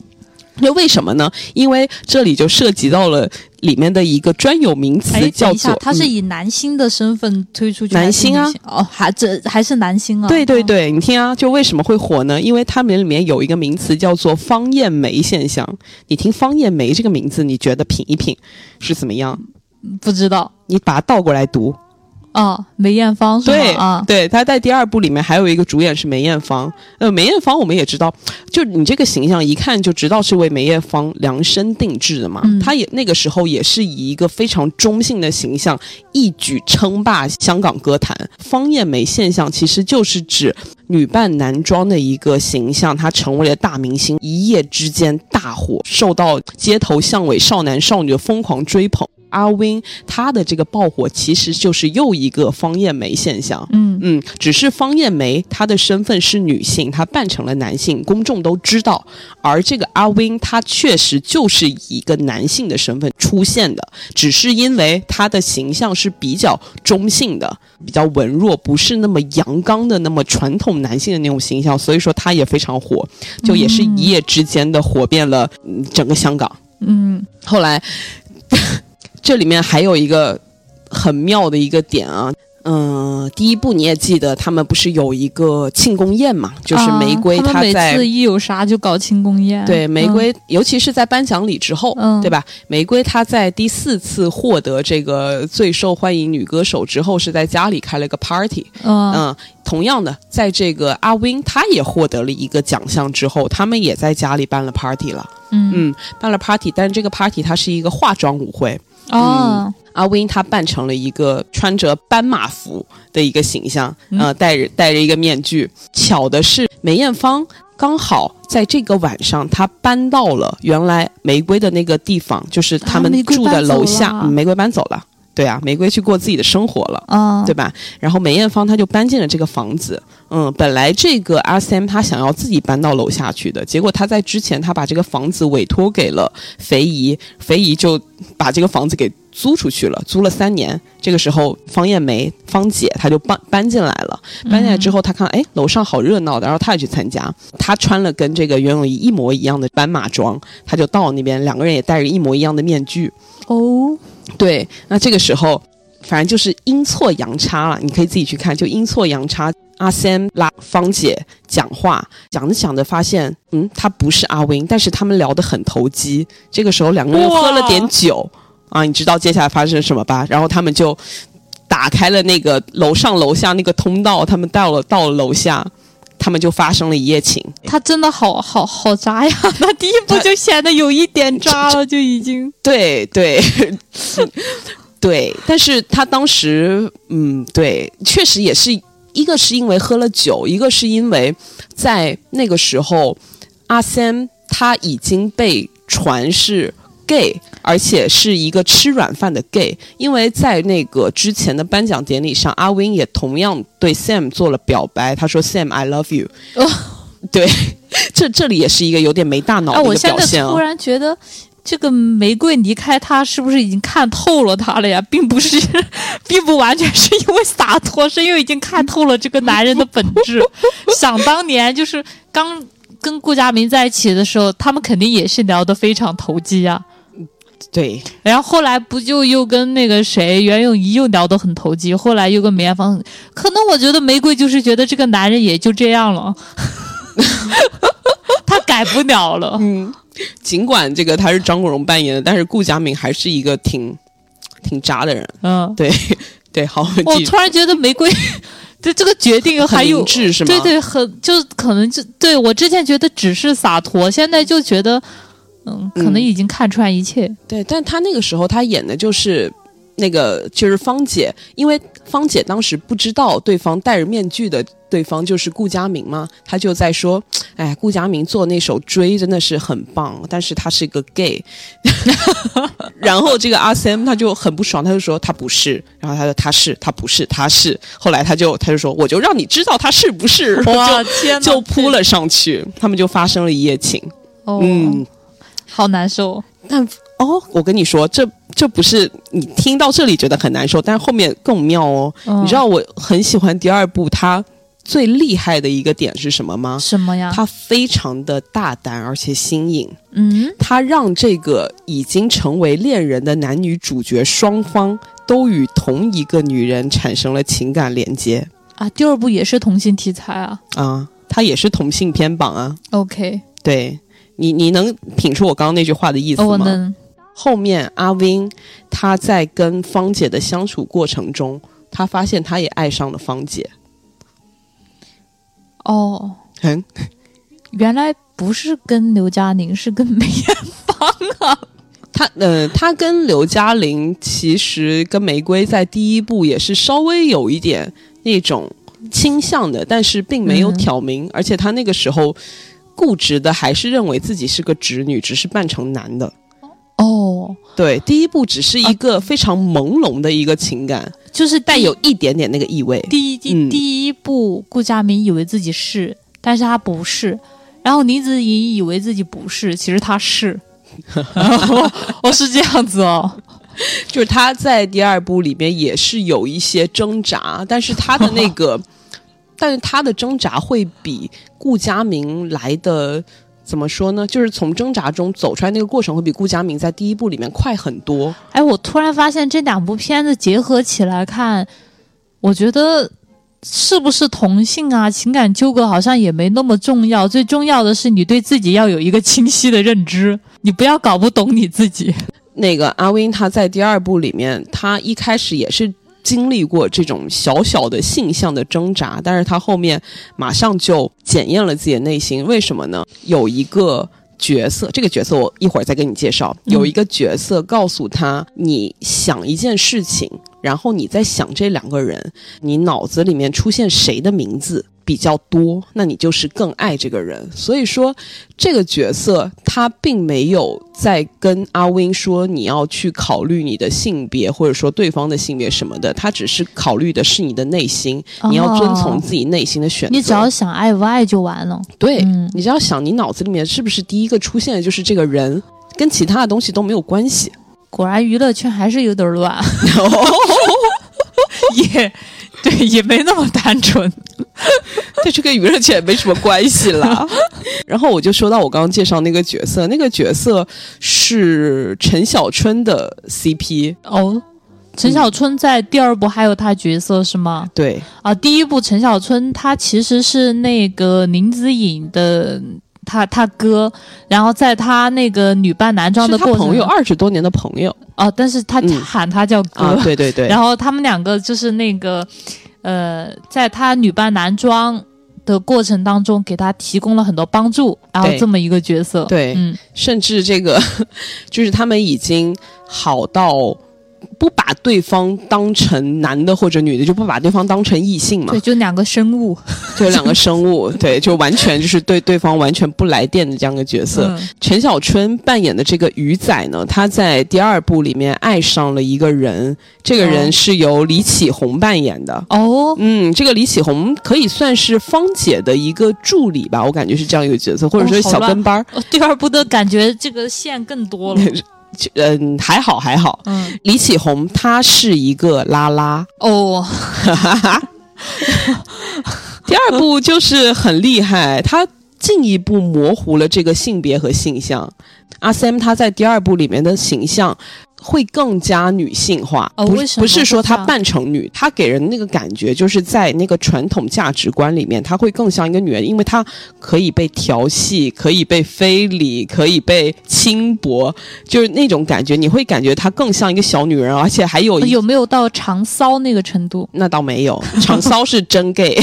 那为什么呢？因为这里就涉及到了里面的一个专有名词，哎，叫做等一下，他是嗯以男星的身份推出去，男星啊哦，还这还是男星啊？哦，对对对，你听啊，就为什么会火呢？因为他们里面有一个名词叫做方艳梅现象。你听方艳梅这个名字，你觉得品一品是怎么样？不知道你把它倒过来读，哦，梅艳芳是吗？对啊，对，他在第二部里面还有一个主演是梅艳芳。呃，梅艳芳我们也知道，就你这个形象一看就知道是为梅艳芳量身定制的嘛。嗯她也那个时候也是以一个非常中性的形象一举称霸香港歌坛。方艳梅现象其实就是指女扮男装的一个形象，她成为了大明星，一夜之间大火，受到街头巷尾少男少女的疯狂追捧。阿 Win 他的这个爆火其实就是又一个方艳梅现象。嗯嗯，只是方艳梅她的身份是女性，她扮成了男性，公众都知道。而这个阿 Win 他确实就是以一个男性的身份出现的，只是因为他的形象是比较中性的，比较文弱，不是那么阳刚的、那么传统男性的那种形象，所以说他也非常火，就也是一夜之间的火遍了、嗯整个香港。嗯后来，这里面还有一个很妙的一个点啊。嗯，第一部你也记得，他们不是有一个庆功宴嘛？就是玫瑰啊他在、次一有啥就搞庆功宴，对玫瑰，尤其是在颁奖礼之后，嗯对吧？玫瑰她在第四次获得这个最受欢迎女歌手之后，是在家里开了个 party。嗯嗯嗯，同样的，在这个阿 Win 他也获得了一个奖项之后，他们也在家里办了 party 了。嗯嗯，办了 party，但是这个 party 它是一个化妆舞会。哦阿 Win 她扮成了一个穿着斑马服的一个形象，嗯呃，戴着戴着一个面具。巧的是，梅艳芳刚好在这个晚上，她搬到了原来玫瑰的那个地方，就是他们住的楼下。玫瑰搬走了，对啊，玫瑰去过自己的生活了。啊对吧？然后梅艳芳她就搬进了这个房子。嗯，本来这个阿 Sam 他想要自己搬到楼下去的，结果他在之前他把这个房子委托给了肥姨，肥姨就把这个房子给租出去了，租了三年。这个时候，方艳梅方姐她就搬搬进来了。搬进来之后，她看哎楼上好热闹的，然后她也去参加。她穿了跟这个袁咏仪一模一样的斑马装，她就到那边，两个人也戴着一模一样的面具。哦对，那这个时候，反正就是阴错阳差了，你可以自己去看，就阴错阳差。阿 Sam 拉芳姐讲话，讲着讲着发现，嗯，他不是阿 Win，但是他们聊得很投机。这个时候两个人喝了点酒啊，你知道接下来发生什么吧？然后他们就打开了那个楼上楼下那个通道，他们到了到了楼下，他们就发生了一夜情。他真的好好好渣呀！他第一步就显得有一点渣了，就已经对对 对，但是他当时，嗯，对，确实也是一个是因为喝了酒，一个是因为在那个时候，阿 Sam 他已经被传是 gay，而且是一个吃软饭的 gay，因为在那个之前的颁奖典礼上，阿 Win 也同样对 Sam 做了表白，他说 Sam I love you，、哦对，这这里也是一个有点没大脑哎，的一我现在个表现在。突然觉得。这个玫瑰离开他，是不是已经看透了他了呀？并不是，并不完全是因为洒脱，是因为已经看透了这个男人的本质。想当年，就是刚跟顾佳明在一起的时候，他们肯定也是聊得非常投机啊。对，然后后来不就又跟那个谁袁咏仪又聊得很投机，后来又跟梅艳芳，可能我觉得玫瑰就是觉得这个男人也就这样了，他改不了了。嗯，尽管这个他是张国荣扮演的，但是顾佳敏还是一个挺挺渣的人。嗯，对对，好，我突然觉得玫瑰 对这个决定还很有是吗？对对，很就可能就对我之前觉得只是洒脱，现在就觉得嗯，可能嗯已经看穿一切。对，但他那个时候他演的就是那个就是芳姐，因为芳姐当时不知道对方戴着面具的对方就是顾佳明嘛，他就在说，哎，顾佳明做那首《追》真的是很棒，但是他是一个 gay。然后这个阿 Sam 他就很不爽，他就说他不是，然后他说他是，他不是，他是。后来他就他就说我就让你知道他是不是，哇就天哪就扑了上去，他们就发生了一夜情。哦，嗯，好难受。但哦，我跟你说，这这不是你听到这里觉得很难受，但是后面更妙哦。嗯你知道我很喜欢第二部，它最厉害的一个点是什么吗？什么呀？它非常的大胆而且新颖，嗯，它让这个已经成为恋人的男女主角双方都与同一个女人产生了情感连接啊，第二部也是同性题材啊。啊，它也是同性偏榜啊。OK，对你，你能品出我刚刚那句话的意思吗？能。后面阿 Win 他在跟芳姐的相处过程中，他发现他也爱上了芳姐。哦，嗯，原来不是跟刘嘉玲，是跟梅艳芳啊。他呃，他跟刘嘉玲其实跟玫瑰在第一部也是稍微有一点那种倾向的，但是并没有嗯挑明，而且他那个时候固执的还是认为自己是个直女，只是扮成男的。哦，对，第一部只是一个非常朦胧的一个情感，就是带有一点点那个意味。第一第嗯第一部，顾佳明以为自己是，但是他不是。然后林子怡以为自己不是，其实他是。哦，是这样子哦。就是他在第二部里面也是有一些挣扎，但是他的那个，但是他的挣扎会比顾佳明来的怎么说呢？就是从挣扎中走出来那个过程会比顾佳明在第一部里面快很多。哎，我突然发现这两部片子结合起来看，我觉得是不是同性啊，情感纠葛好像也没那么重要。最重要的是你对自己要有一个清晰的认知，你不要搞不懂你自己。那个阿 Win 他在第二部里面，他一开始也是经历过这种小小的性向的挣扎，但是他后面马上就检验了自己的内心。为什么呢？有一个角色，这个角色我一会儿再给你介绍。有一个角色告诉他，你想一件事情，然后你在想这两个人，你脑子里面出现谁的名字比较多，那你就是更爱这个人。所以说，这个角色他并没有在跟阿 Win 说你要去考虑你的性别，或者说对方的性别什么的，他只是考虑的是你的内心，你要遵从自己内心的选择。你只要想爱不爱就完了。对、嗯你只要想你脑子里面是不是第一个出现的就是这个人，跟其他的东西都没有关系。果然娱乐圈还是有点乱，也 对，也没那么单纯。对，这跟娱乐圈没什么关系啦。然后我就说到我刚刚介绍那个角色，那个角色是陈小春的 CP。哦，陈小春在第二部还有他角色是吗？对，啊，第一部陈小春他其实是那个林子颖的他他哥，然后在他那个女扮男装的过程朋友二十多年的朋友啊，但是他嗯喊他叫哥，啊，对对对。然后他们两个就是那个呃，在他女扮男装。的过程当中，给他提供了很多帮助，然后这么一个角色，对嗯，甚至这个 就是他们已经好到不把对方当成男的或者女的，就不把对方当成异性嘛。对，，就两个生物，就两个生物，对，就完全就是对对方完全不来电的这样一个角色。嗯。陈小春扮演的这个鱼仔呢，他在第二部里面爱上了一个人，这个人哦。是由李启红扮演的。哦，嗯，这个李启红可以算是芳姐的一个助理吧，我感觉是这样一个角色，或者说小跟班儿。哦第二部的感觉这个线更多了，嗯，还好还好。嗯，李启红他是一个拉拉，哦，第二部就是很厉害，他进一步模糊了这个性别和性向。阿 Sam 他在第二部里面的形象会更加女性化，不哦为什么不是说她扮成女，她给人那个感觉就是在那个传统价值观里面，她会更像一个女人，因为她可以被调戏，可以被非礼，可以被轻薄，就是那种感觉，你会感觉她更像一个小女人，而且还有一有没有到长骚那个程度？那倒没有，长骚是真 gay。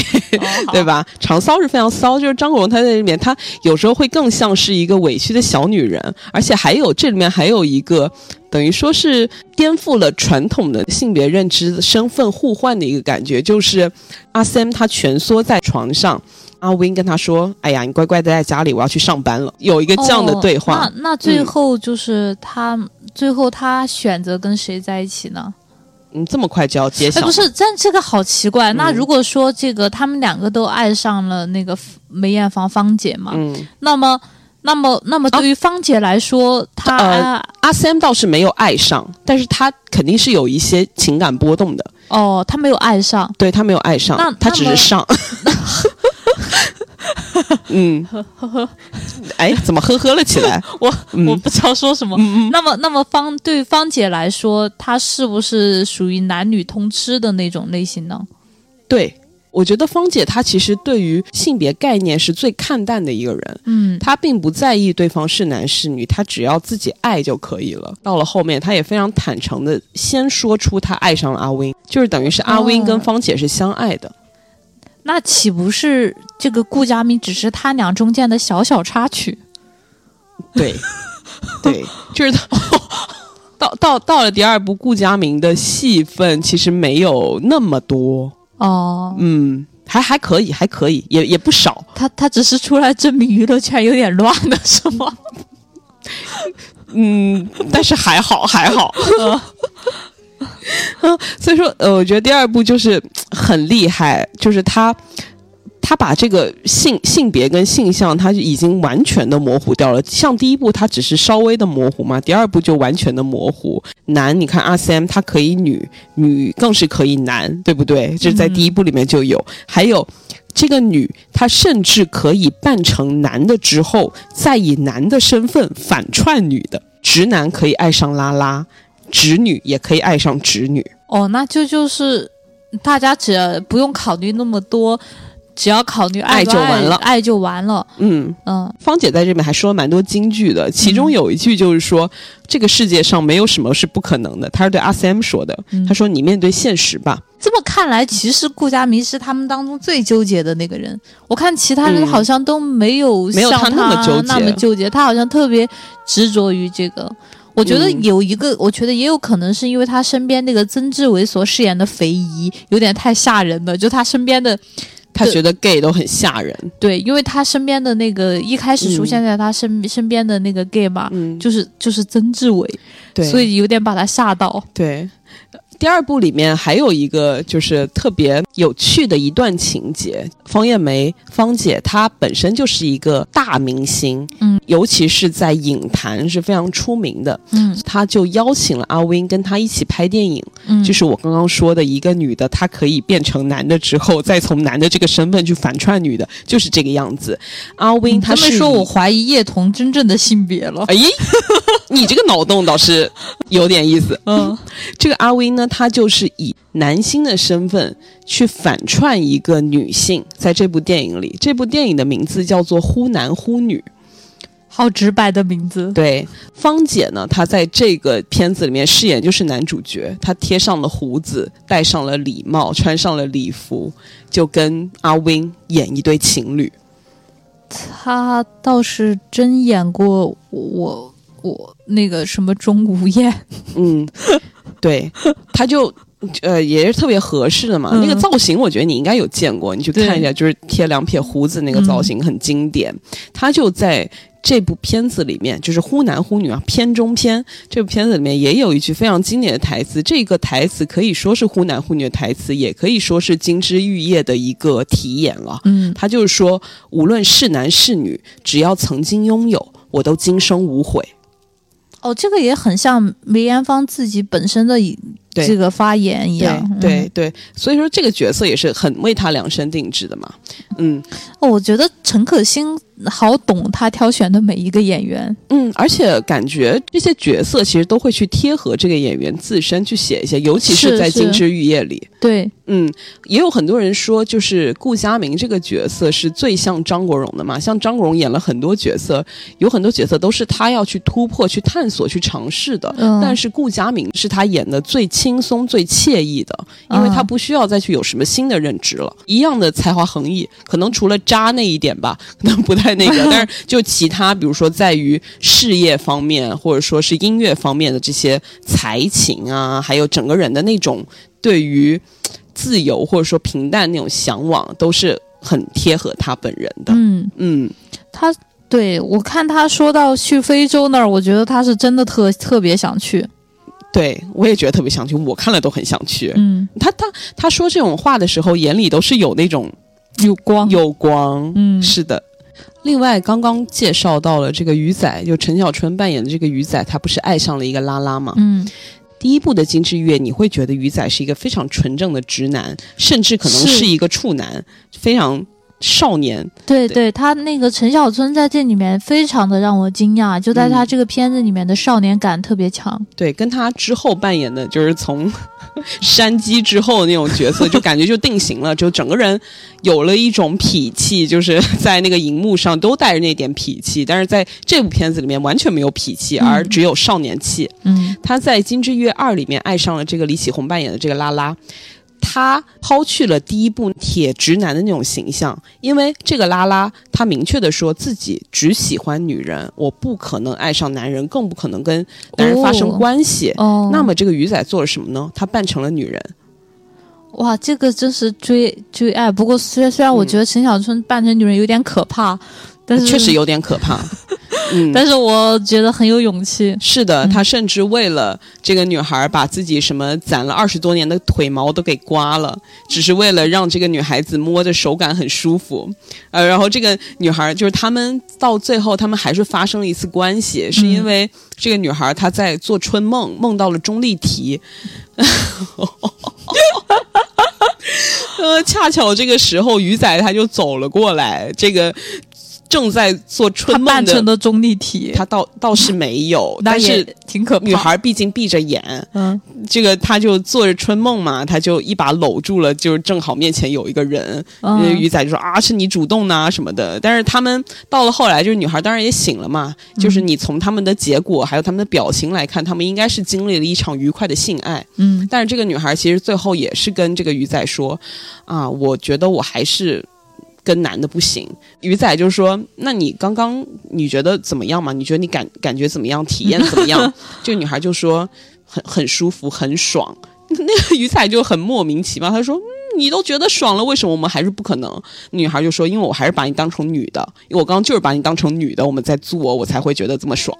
哦 对？吧？长骚是非常骚，就是张国荣他在里面，他有时候会更像是一个委屈的小女人，而且还有这里面还有一个等于说是颠覆了传统的性别认知、身份互换的一个感觉，就是阿 Sam 他蜷缩在床上。阿 Win 跟他说：“哎呀，你乖乖待在家里，我要去上班了。”有一个这样的对话。哦那那最嗯后就是他、最后他选择跟谁在一起呢？嗯，这么快就要揭晓哎，不是，但这个好奇怪。那嗯如果说这个他们两个都爱上了那个梅艳芳芳姐嘛，嗯，那么那么那么对于芳姐来说，她、呃阿 Sam 倒是没有爱上，但是她肯定是有一些情感波动的。哦，她没有爱上，对她没有爱上那，他只是上。嗯，呵呵哎，怎么呵呵了起来？我、嗯我不知道说什么。那么，那么方对芳姐来说，她是不是属于男女通吃的那种类型呢？对，我觉得芳姐她其实对于性别概念是最看淡的一个人，嗯，她并不在意对方是男是女，她只要自己爱就可以了。到了后面，她也非常坦诚的先说出她爱上了阿 Win，就是等于是阿 Win 哦跟芳姐是相爱的。那岂不是这个顾佳明只是他俩中间的小小插曲？对，对，就是到到到到了第二部，顾佳明的戏份其实没有那么多，哦，嗯，还还可以，还可以，也也不少。他他只是出来证明娱乐圈有点乱的是吗？嗯，但是还好还好。嗯，所以说，呃，我觉得第二部就是很厉害，就是他他把这个性性别跟性向，他已经完全的模糊掉了。像第一部，他只是稍微的模糊嘛，第二部就完全的模糊。男，你看 R C M，它可以女，女更是可以男，对不对？这在第一部里面就有。还有这个女，她甚至可以扮成男的之后，再以男的身份反串女的。直男可以爱上拉拉，直女也可以爱上直女。哦，那就就是大家只要不用考虑那么多，只要考虑爱不就完了爱就完了。嗯，嗯，芳姐在这边还说了蛮多金句的，其中有一句就是说，这个世界上没有什么是不可能的。她是对阿 Sam 说的，嗯她说：“你面对现实吧。这么看来，其实顾佳明是他们当中最纠结的那个人。我看其他人嗯好像都没有像他那么纠结那么纠结，他好像特别执着于这个。我觉得嗯有一个，我觉得也有可能是因为他身边那个曾志伟所饰演的肥姨有点太吓人了，就他身边的”她觉得 gay 都很吓人。对，因为他身边的那个一开始出现在他身、身边的那个 gay 嘛，嗯，就是就是曾志伟，对，所以有点把他吓到。对。第二部里面还有一个就是特别有趣的一段情节，方艳梅芳姐她本身就是一个大明星，嗯，尤其是在影坛是非常出名的，嗯她就邀请了阿 Win 跟她一起拍电影，嗯，就是我刚刚说的一个女的，她可以变成男的之后，再从男的这个身份去反串女的，就是这个样子。阿 Win 他是说，我怀疑叶童真正的性别了。哎，你这个脑洞倒是有点意思。嗯这个阿威呢，他就是以男星的身份去反串一个女性，在这部电影里，这部电影的名字叫做《忽男忽女》。好直白的名字。对，方姐呢，她在这个片子里面饰演就是男主角，她贴上了胡子，戴上了礼帽，穿上了礼服，就跟阿 Win 演一对情侣。他倒是真演过我我那个什么钟无艳。嗯，对，他就呃也是特别合适的嘛。嗯那个造型，我觉得你应该有见过，你去看一下，就是贴两撇胡子那个造型很经典。他就在。这部片子里面就是忽男忽女啊，片中片。这部片子里面也有一句非常经典的台词，这个台词可以说是忽男忽女的台词，也可以说是金枝玉叶的一个题眼了。嗯他就是说，无论是男是女，只要曾经拥有，我都今生无悔。哦，这个也很像梅艳芳自己本身的一这个发言一样。嗯对对，所以说这个角色也是很为他量身定制的嘛。嗯哦，我觉得陈可辛好懂他挑选的每一个演员。嗯，而且感觉这些角色其实都会去贴合这个演员自身去写一些，尤其是是在《金枝玉叶》里。对，嗯，也有很多人说，就是顾佳明这个角色是最像张国荣的嘛。像张国荣演了很多角色，有很多角色都是他要去突破、去探索、去尝试的。嗯但是顾佳明是他演的最轻松、最惬意的，因为他嗯不需要再去有什么新的认知了。一样的才华横溢，可能除了渣那一点吧，可能不太那个。但是就其他，比如说在于事业方面，或者说是音乐方面的这些才情啊，还有整个人的那种对于自由或者说平淡那种向往，都是很贴合他本人的。嗯，嗯他对我看他说到去非洲那儿，我觉得他是真的特特别想去。对我也觉得特别想去，我看了都很想去。嗯，他他他说这种话的时候，眼里都是有那种有光。有光。嗯是的。另外，刚刚介绍到了这个鱼仔，就陈小春扮演的这个鱼仔，他不是爱上了一个拉拉吗？嗯，第一部的《金枝玉叶》，你会觉得鱼仔是一个非常纯正的直男，甚至可能是是一个处男，非常少年。对对对，他那个陈小春在这里面非常的让我惊讶，就在他嗯这个片子里面的少年感特别强。对，跟他之后扮演的就是从 山鸡之后那种角色，就感觉就定型了，就整个人有了一种痞气，就是 在那个荧幕上都带着那点痞气，但是在这部片子里面完全没有痞气，嗯而只有少年气。嗯他在《金枝玉叶二》里面爱上了这个李启红扮演的这个拉拉。他抛去了第一部铁直男的那种形象，因为这个拉拉，他明确的说自己只喜欢女人，我不可能爱上男人，更不可能跟男人发生哦关系。哦，那么这个鱼仔做了什么呢？他扮成了女人。哇，这个真是追追爱。不过虽虽然我觉得陈小春扮成女人有点可怕，但是确实有点可怕。嗯，但是我觉得很有勇气。是的，嗯他甚至为了这个女孩，把自己什么攒了二十多年的腿毛都给刮了，只是为了让这个女孩子摸着手感很舒服。呃，然后这个女孩就是他们到最后，他们还是发生了一次关系，是因为这个女孩她在做春梦，梦到了钟丽缇。呃，恰巧这个时候，鱼仔他就走了过来，这个正在做春梦的扮成的钟丽缇，他倒倒是没有，但是挺可怕。女，孩毕竟闭着眼，嗯这个他就做着春梦嘛，他就一把搂住了，就是正好面前有一个人，那嗯鱼仔就说啊是你主动呐、什么的。但是他们到了后来，就是女孩当然也醒了嘛，就是你从他们的结果还有他们的表情来看，他们应该是经历了一场愉快的性爱。嗯但是这个女孩其实最后也是跟这个鱼仔说啊，我觉得我还是。跟男的不行，鱼仔就说：“那你刚刚你觉得怎么样嘛？你觉得你感感觉怎么样？体验怎么样？” 这个女孩就说：“很很舒服，很爽。”那个鱼仔就很莫名其妙，他说：“，你都觉得爽了，为什么我们还是不可能？”女孩就说：“因为我还是把你当成女的，因为我刚刚就是把你当成女的，我们在做，我才会觉得这么爽。”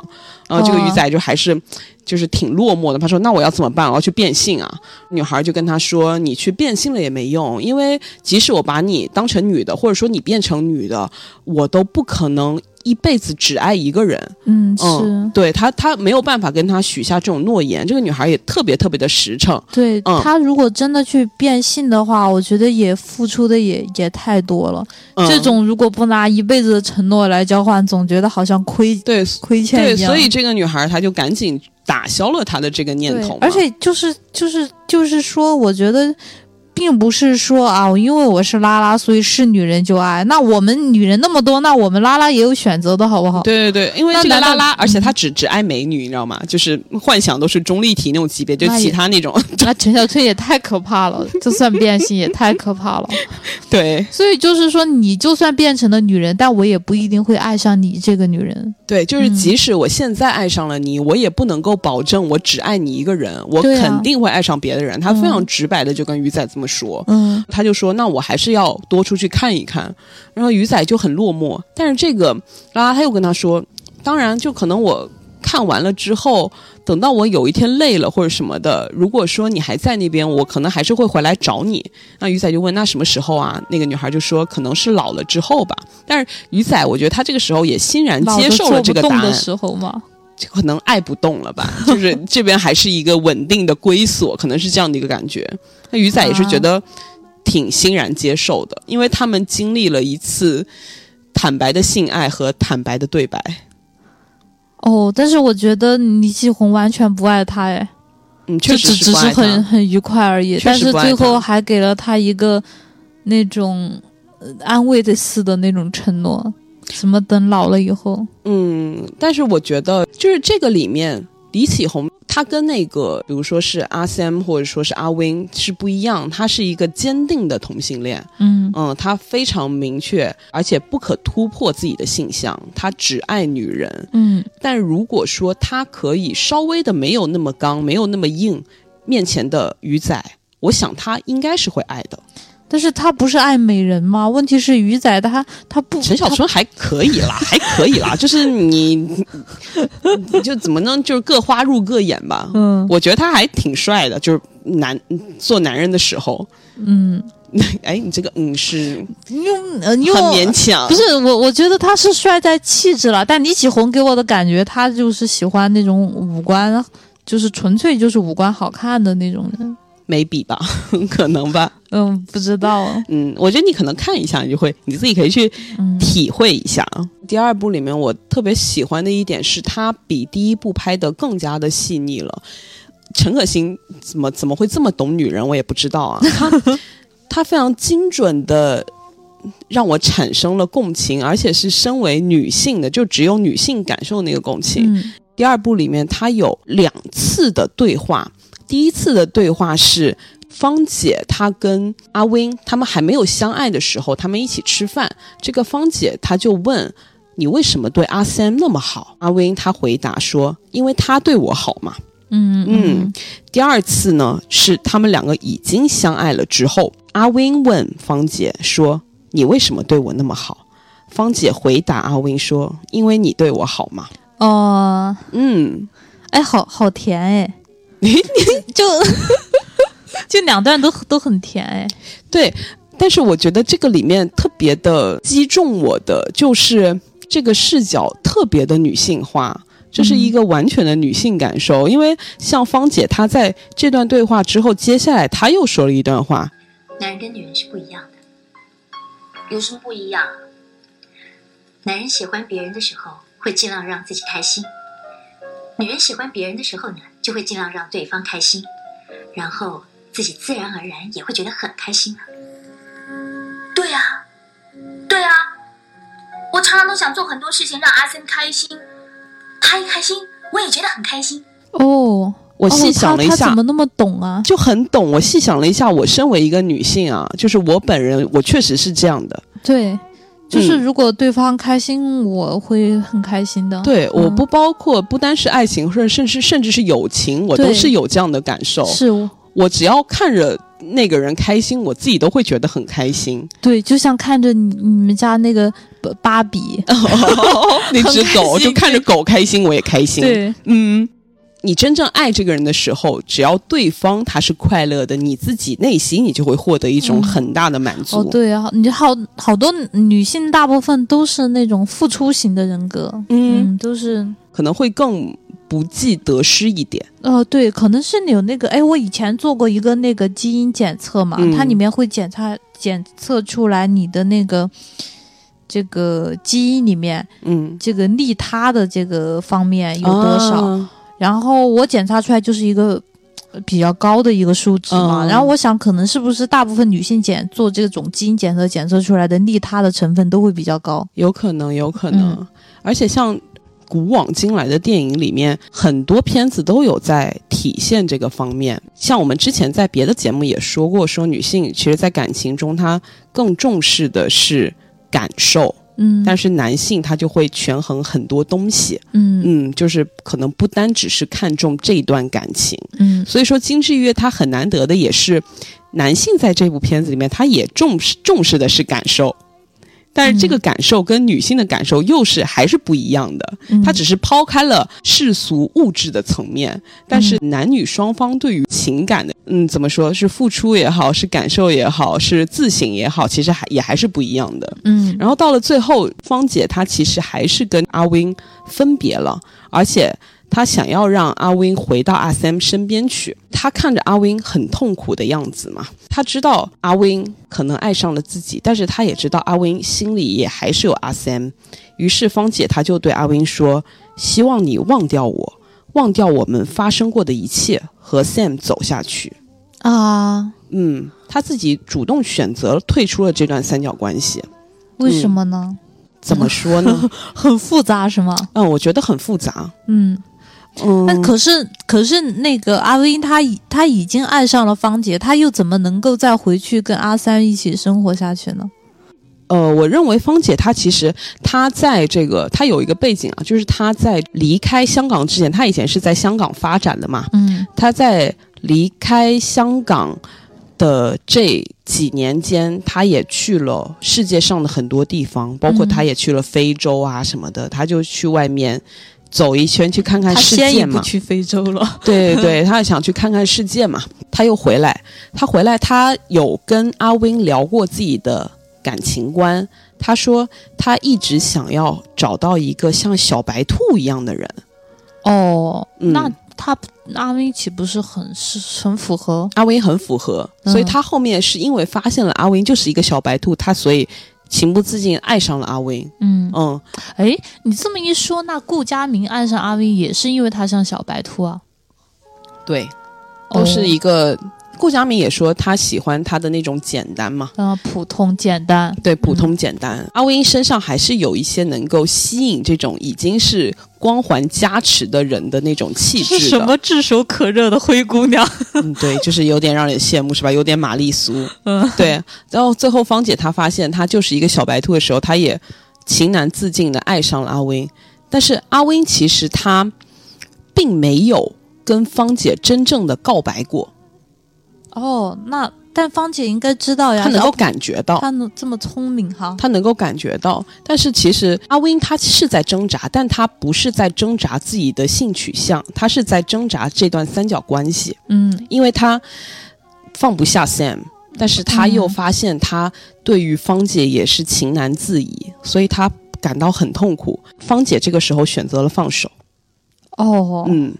然后这个鱼仔就还是就是挺落寞的，他说：“那我要怎么办？我要去变性啊！”女孩就跟他说：“你去变性了也没用，因为即使我把你当成女的，或者说你变成女的，我都不可能一辈子只爱一个人。嗯是嗯，，对他，他没有办法跟他许下这种诺言。这个女孩也特别特别的实诚。对、嗯他如果真的去变性的话，我觉得也付出的也也太多了。嗯、这种如果不拿一辈子的承诺来交换，总觉得好像亏对亏欠对，一样。所以这个女孩她就赶紧打消了他的这个念头。而且就是就是就是说，我觉得。并不是说啊，因为我是拉拉，所以是女人就爱。那我们女人那么多，那我们拉拉也有选择的好不好？对对对，因为这拉拉，而且她只只爱美女，你知道吗？就是幻想都是钟丽缇那种级别，就其他那种。那陈小春也太可怕了，就算变性也太可怕了。对所以就是说，你就算变成了女人，但我也不一定会爱上你这个女人。对，就是嗯即使我现在爱上了你，我也不能够保证我只爱你一个人，我肯定会爱上别的人。他非常嗯直白的就跟鱼仔这么说。嗯他就说：“那我还是要多出去看一看。”然后鱼仔就很落寞，但是这个拉拉他又跟他说：“当然，就可能我看完了之后，等到我有一天累了或者什么的，如果说你还在那边，我可能还是会回来找你。”那鱼仔就问：“那什么时候啊？”那个女孩就说：“可能是老了之后吧。”但是鱼仔，我觉得他这个时候也欣然接受了这个答案，时候嘛。就可能爱不动了吧，就是这边还是一个稳定的归所，可能是这样的一个感觉。那鱼仔也是觉得挺欣然接受的，因为他们经历了一次坦白的性爱和坦白的对白。哦，但是我觉得李继红完全不爱他，哎，嗯，确实就只只是很很愉快而已。但是最后还给了他一个那种呃安慰的似的那种承诺，什么等老了以后，嗯，但是我觉得就是这个里面，李启红他跟那个比如说是阿 Sam 或者说是阿 Win 是不一样，他是一个坚定的同性恋。嗯嗯，他非常明确，而且不可突破自己的性向，他只爱女人。嗯但如果说他可以稍微的没有那么刚，没有那么硬，面前的鱼仔，我想他应该是会爱的。但是他不是爱美人吗？问题是鱼仔他他不陈小春还可以啦，还可以啦，就是你，你就怎么能就是各花入各眼吧。嗯我觉得他还挺帅的，就是男做男人的时候，嗯，哎，你这个嗯是用呃用很勉强，不是我，我觉得他是帅在气质了，但李启红给我的感觉，他就是喜欢那种五官，就是纯粹就是五官好看的那种人。没比吧，可能吧。嗯，不知道。嗯，我觉得你可能看一下，你就会你自己可以去嗯体会一下。第二部里面，我特别喜欢的一点是，它比第一部拍的更加的细腻了。陈可辛怎么怎么会这么懂女人，我也不知道啊。他他非常精准的让我产生了共情，而且是身为女性的，就只有女性感受那个共情。嗯第二部里面，他有两次的对话。第一次的对话是芳姐她跟阿 Win 他们还没有相爱的时候，他们一起吃饭。这个芳姐她就问你为什么对阿 Sam 那么好？阿 Win 他回答说，因为他对我好嘛。嗯嗯，第二次呢是他们两个已经相爱了之后，阿 Win 问芳姐说：“你为什么对我那么好？”芳姐回答阿 Win 说：“因为你对我好嘛。哦，”嗯，哎，好好甜哎，就 就两段都都很甜哎。对。但是我觉得这个里面特别的击中我的，就是这个视角特别的女性化，这是一个完全的女性感受。因为像芳姐她在这段对话之后，接下来她又说了一段话：男人跟女人是不一样的，有什么不一样？男人喜欢别人的时候，会尽量让自己开心；女人喜欢别人的时候呢，就会尽量让对方开心，然后自己自然而然也会觉得很开心了。对呀、对啊、我常常都想做很多事情让阿森开心，他一开心，我也觉得很开心。哦，我细想了一下哦他他怎么那么懂啊？就很懂。我细想了一下，我身为一个女性啊，就是我本人，我确实是这样的。对，就是嗯如果对方开心，我会很开心的。对，我嗯不包括不单是爱情，或者甚至甚至是友情，我都是有这样的感受。是我我只要看着那个人开心，我自己都会觉得很开心。对，就像看着你你们家那个芭芭比，那只狗就看着狗开心，我也开心。，对，嗯。你真正爱这个人的时候，只要对方他是快乐的，你自己内心你就会获得一种嗯很大的满足。哦，对啊，你好好多女性大部分都是那种付出型的人格，嗯嗯，都是。可能会更不计得失一点。呃，对，可能是你有那个，哎，我以前做过一个那个基因检测嘛，嗯。它里面会检查检测出来你的那个这个基因里面嗯，这个利他的这个方面有多少，啊。然后我检查出来就是一个呃比较高的一个数值嘛，嗯。然后我想可能是不是大部分女性检做这种基因检测检测出来的利他的成分都会比较高，有可能，有可能。嗯。而且像古往今来的电影里面，很多片子都有在体现这个方面。像我们之前在别的节目也说过，说女性其实，在感情中她更重视的是感受，嗯，但是男性他就会权衡很多东西。嗯嗯，就是可能不单只是看重这段感情。嗯所以说，金智月他很难得的也是，男性在这部片子里面，他也重视重视的是感受，但是这个感受跟女性的感受又是还是不一样的。嗯，他只是抛开了世俗物质的层面，但是男女双方对于情感的，嗯，怎么说是付出也好，是感受也好，是自省也好，其实还也还是不一样的。嗯，然后到了最后，芳姐她其实还是跟阿 Win 分别了，而且她想要让阿 Win 回到阿 Sam 身边去。他看着阿 Win 很痛苦的样子嘛，他知道阿 Win 可能爱上了自己，但是他也知道阿 Win 心里也还是有阿 Sam。于是芳姐她就对阿 Win 说：“希望你忘掉我，忘掉我们发生过的一切，和 Sam 走下去。”啊，嗯，他自己主动选择退出了这段三角关系。为什么呢？怎么说呢？很复杂是吗？嗯，我觉得很复杂。嗯，嗯，那可是可是那个阿威他已他已经爱上了芳姐，他又怎么能够再回去跟阿三一起生活下去呢？呃，我认为芳姐她其实她在这个她有一个背景啊，就是她在离开香港之前，她以前是在香港发展的嘛。嗯她在离开香港的这几年间，她也去了世界上的很多地方，包括嗯她也去了非洲啊什么的，她就去外面走一圈，去看看世界嘛。去非洲了。对对，他想去看看世界嘛，他又回来，他回来，他有跟阿 Win 聊过自己的感情观。他说他一直想要找到一个像小白兔一样的人。哦，嗯那他阿威岂不是很是很符合？阿 Win 很符合，嗯所以他后面是因为发现了阿 Win 就是一个小白兔，他所以情不自禁爱上了阿 Win。嗯，嗯，哎，你这么一说，那顾佳明爱上阿威也是因为他像小白兔啊？对，都是哦一个。顾佳敏也说他喜欢他的那种简单嘛，嗯，普通简单。对，普通简单。阿威身上还是有一些能够吸引这种已经是光环加持的人的那种气质。是什么炙手可热的灰姑娘？嗯，对，就是有点让人羡慕，是吧？有点玛丽苏。嗯，对。然后最后芳姐她发现她就是一个小白兔的时候，她也情难自禁的爱上了阿威。但是阿威其实他并没有跟芳姐真正的告白过。哦，那但芳姐应该知道呀，她能够感觉到，她能这么聪明哈。她能够感觉到。但是其实阿 Win 他是在挣扎，但他不是在挣扎自己的性取向，他是在挣扎这段三角关系，嗯因为他放不下 Sam。但是他又嗯发现他对于芳姐也是情难自已，所以他感到很痛苦。芳姐这个时候选择了放手，哦，嗯，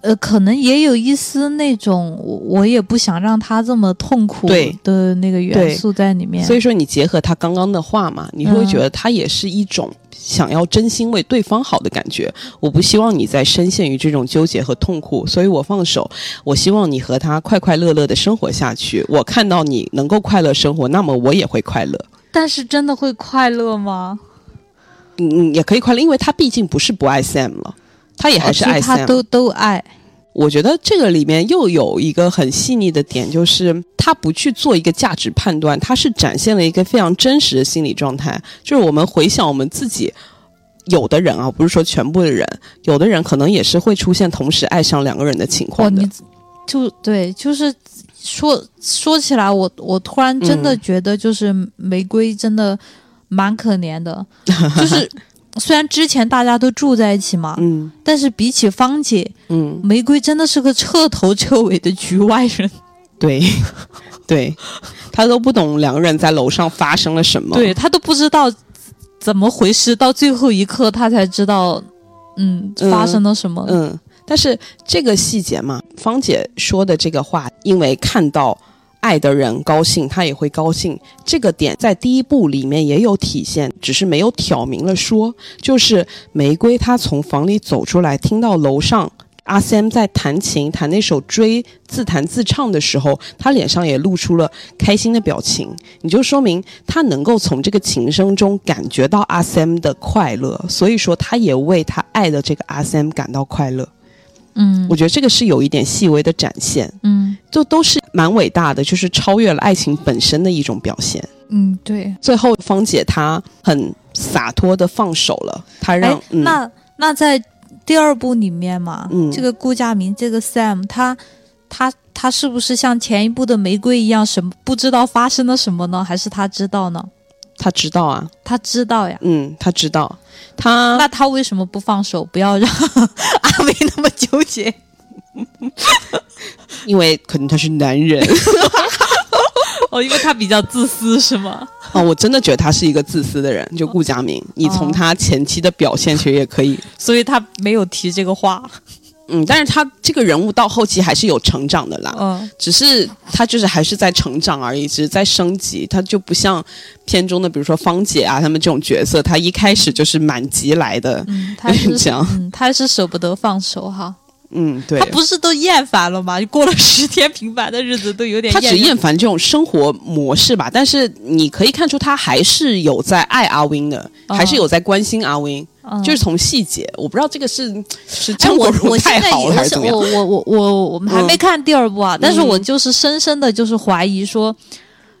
呃，可能也有一丝那种我我也不想让他这么痛苦的那个元素在里面。所以说你结合他刚刚的话嘛，你会嗯觉得他也是一种想要真心为对方好的感觉。我不希望你再深陷于这种纠结和痛苦，所以我放手。我希望你和他快快乐乐的生活下去。我看到你能够快乐生活，那么我也会快乐。但是真的会快乐吗？嗯，也可以快乐，因为他毕竟不是不爱 Sam 了，他也还是爱哦就他。都都爱。我觉得这个里面又有一个很细腻的点，就是他不去做一个价值判断，他是展现了一个非常真实的心理状态。就是我们回想我们自己，有的人啊，不是说全部的人，有的人可能也是会出现同时爱上两个人的情，况的你。就对，就是说说起来，我我突然真的嗯觉得，就是玫瑰真的蛮可怜的，就是虽然之前大家都住在一起嘛，嗯但是比起芳姐，嗯，玫瑰真的是个彻头彻尾的局外人。对 对，他都不懂两个人在楼上发生了什么。对他都不知道怎么回事，到最后一刻他才知道，嗯，嗯发生了什么。嗯，但是这个细节嘛，芳姐说的这个话，因为看到爱的人高兴，他也会高兴。这个点在第一部里面也有体现，只是没有挑明了说。就是玫瑰她从房里走出来，听到楼上。阿 Sam 在弹琴，弹那首《追》，自弹自唱的时候，他脸上也露出了开心的表情。你就说明他能够从这个琴声中感觉到阿 Sam 的快乐，所以说他也为他爱的这个阿 Sam 感到快乐。嗯我觉得这个是有一点细微的展现，嗯就都是蛮伟大的，就是超越了爱情本身的一种表现。嗯，对。最后，芳姐她很洒脱的放手了，她让、那那在第二部里面嘛，嗯这个顾佳明这个 Sam，他他他是不是像前一部的玫瑰一样，什么不知道发生了什么呢？还是他知道呢？他知道啊，他知道呀。嗯，他知道，他那他为什么不放手，不要让阿伟那么纠结？因为可能他是男人 哦，因为他比较自私，是吗？哦，我真的觉得他是一个自私的人，就顾佳明，你从哦他前期的表现其实也可以，所以他没有提这个话。嗯，但是他这个人物到后期还是有成长的啦，嗯只是他就是还是在成长而已，只是在升级。他就不像片中的，比如说芳姐啊，他们这种角色，他一开始就是满级来的。嗯，他是这样嗯，他是舍不得放手哈。嗯，对他，不是都厌烦了吗？过了十天平凡的日子都有点他只厌厌烦这种生活模式吧。但是你可以看出，他还是有在爱阿 Win 的，哦还是有在关心阿 Win。嗯。就是从细节，我不知道这个是是哎，张国我荣我现在太好了还是是怎么样？我。我我我我们还没嗯。看第二部啊，但是我嗯。就是深深的就是怀疑说，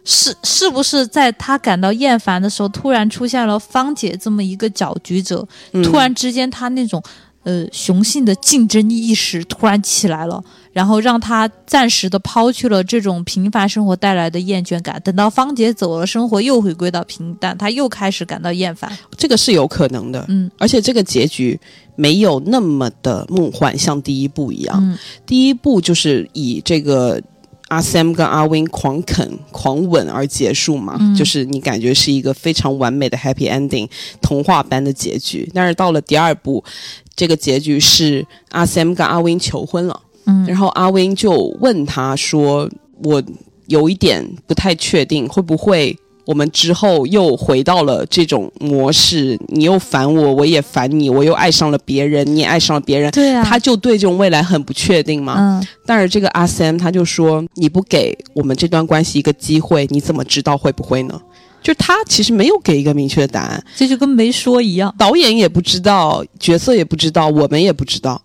是是不是在他感到厌烦的时候，突然出现了芳姐这么一个搅局者，嗯。突然之间他那种呃雄性的竞争意识突然起来了，然后让他暂时的抛去了这种平凡生活带来的厌倦感。等到芳姐走了，生活又回归到平淡，他又开始感到厌烦。这个是有可能的，嗯而且这个结局没有那么的梦幻，像第一部一样。嗯第一部就是以这个阿 Sam 跟阿 Win 狂啃狂吻而结束嘛，嗯就是你感觉是一个非常完美的 happy ending，童话般的结局。但是到了第二部，这个结局是阿 Sam 跟阿 Win 求婚了，嗯然后阿 Win 就问他说：“我有一点不太确定，会不会？”我们之后又回到了这种模式，你又烦我，我也烦你，我又爱上了别人，你也爱上了别人，对啊，他就对这种未来很不确定嘛。嗯但是这个阿 Sam 他就说：“你不给我们这段关系一个机会，你怎么知道会不会呢？”就他其实没有给一个明确的答案，这就跟没说一样。导演也不知道，角色也不知道，我们也不知道。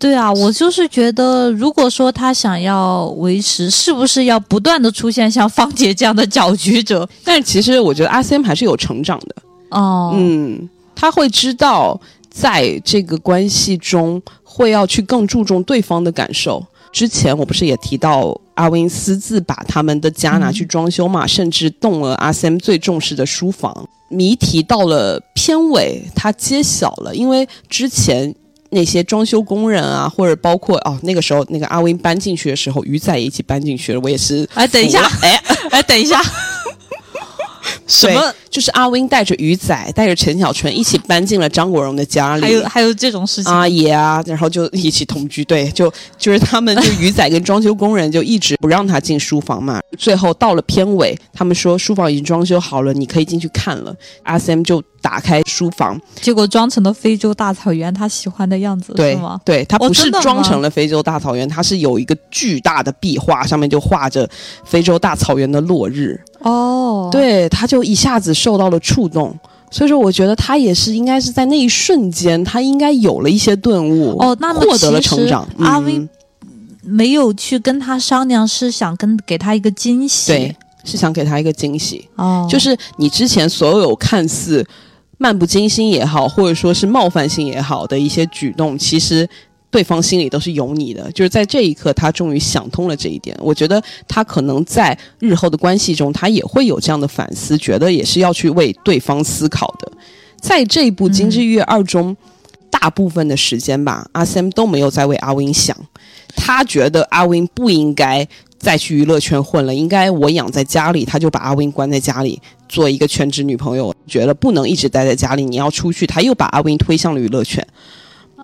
对啊，我就是觉得，如果说他想要维持，是不是要不断的出现像芳姐这样的搅局者？但是其实我觉得阿 Sam 还是有成长的，哦，嗯，他会知道在这个关系中会要去更注重对方的感受。之前我不是也提到阿 Win 私自把他们的家拿去装修嘛，甚至动了阿 Sam 最重视的书房。谜题到了片尾，他揭晓了，因为之前那些装修工人啊，或者包括哦那个时候那个阿 Win 搬进去的时候，鱼仔也一起搬进去了，我也是哎，等一下。哎，哎，等一下，什么？就是阿 Win 带着鱼仔，带着陈小春一起搬进了张国荣的家里，还有还有这种事情？阿爷啊，然后就一起同居，对，就就是他们就鱼仔跟装修工人就一直不让他进书房嘛。最后到了片尾，他们说书房已经装修好了，你可以进去看了。阿 Sam 就打开书房，结果装成了非洲大草原，他喜欢的样子对是吗？对，他不是装成了非洲大草原，他是有一个巨大的壁画，上面就画着非洲大草原的落日。哦，，对，他就一下子受到了触动。所以说，我觉得他也是应该是在那一瞬间，他应该有了一些顿悟，哦那么获得了成长。阿嗯 Win 没有去跟他商量，是想跟给他一个惊喜。对，是想给他一个惊喜，哦，就是你之前所有看似漫不经心也好，或者说是冒犯性也好的一些举动，其实对方心里都是有你的。就是在这一刻，他终于想通了这一点。我觉得他可能在日后的关系中，他也会有这样的反思，觉得也是要去为对方思考的。在这一部《金枝玉叶二》中，大部分的时间吧，阿 Sam 都没有在为阿 Win 想，他觉得阿 Win 不应该再去娱乐圈混了，应该我养在家里，他就把阿 Win 关在家里做一个全职女朋友，觉得不能一直待在家里，你要出去，他又把阿 Win 推向了娱乐圈，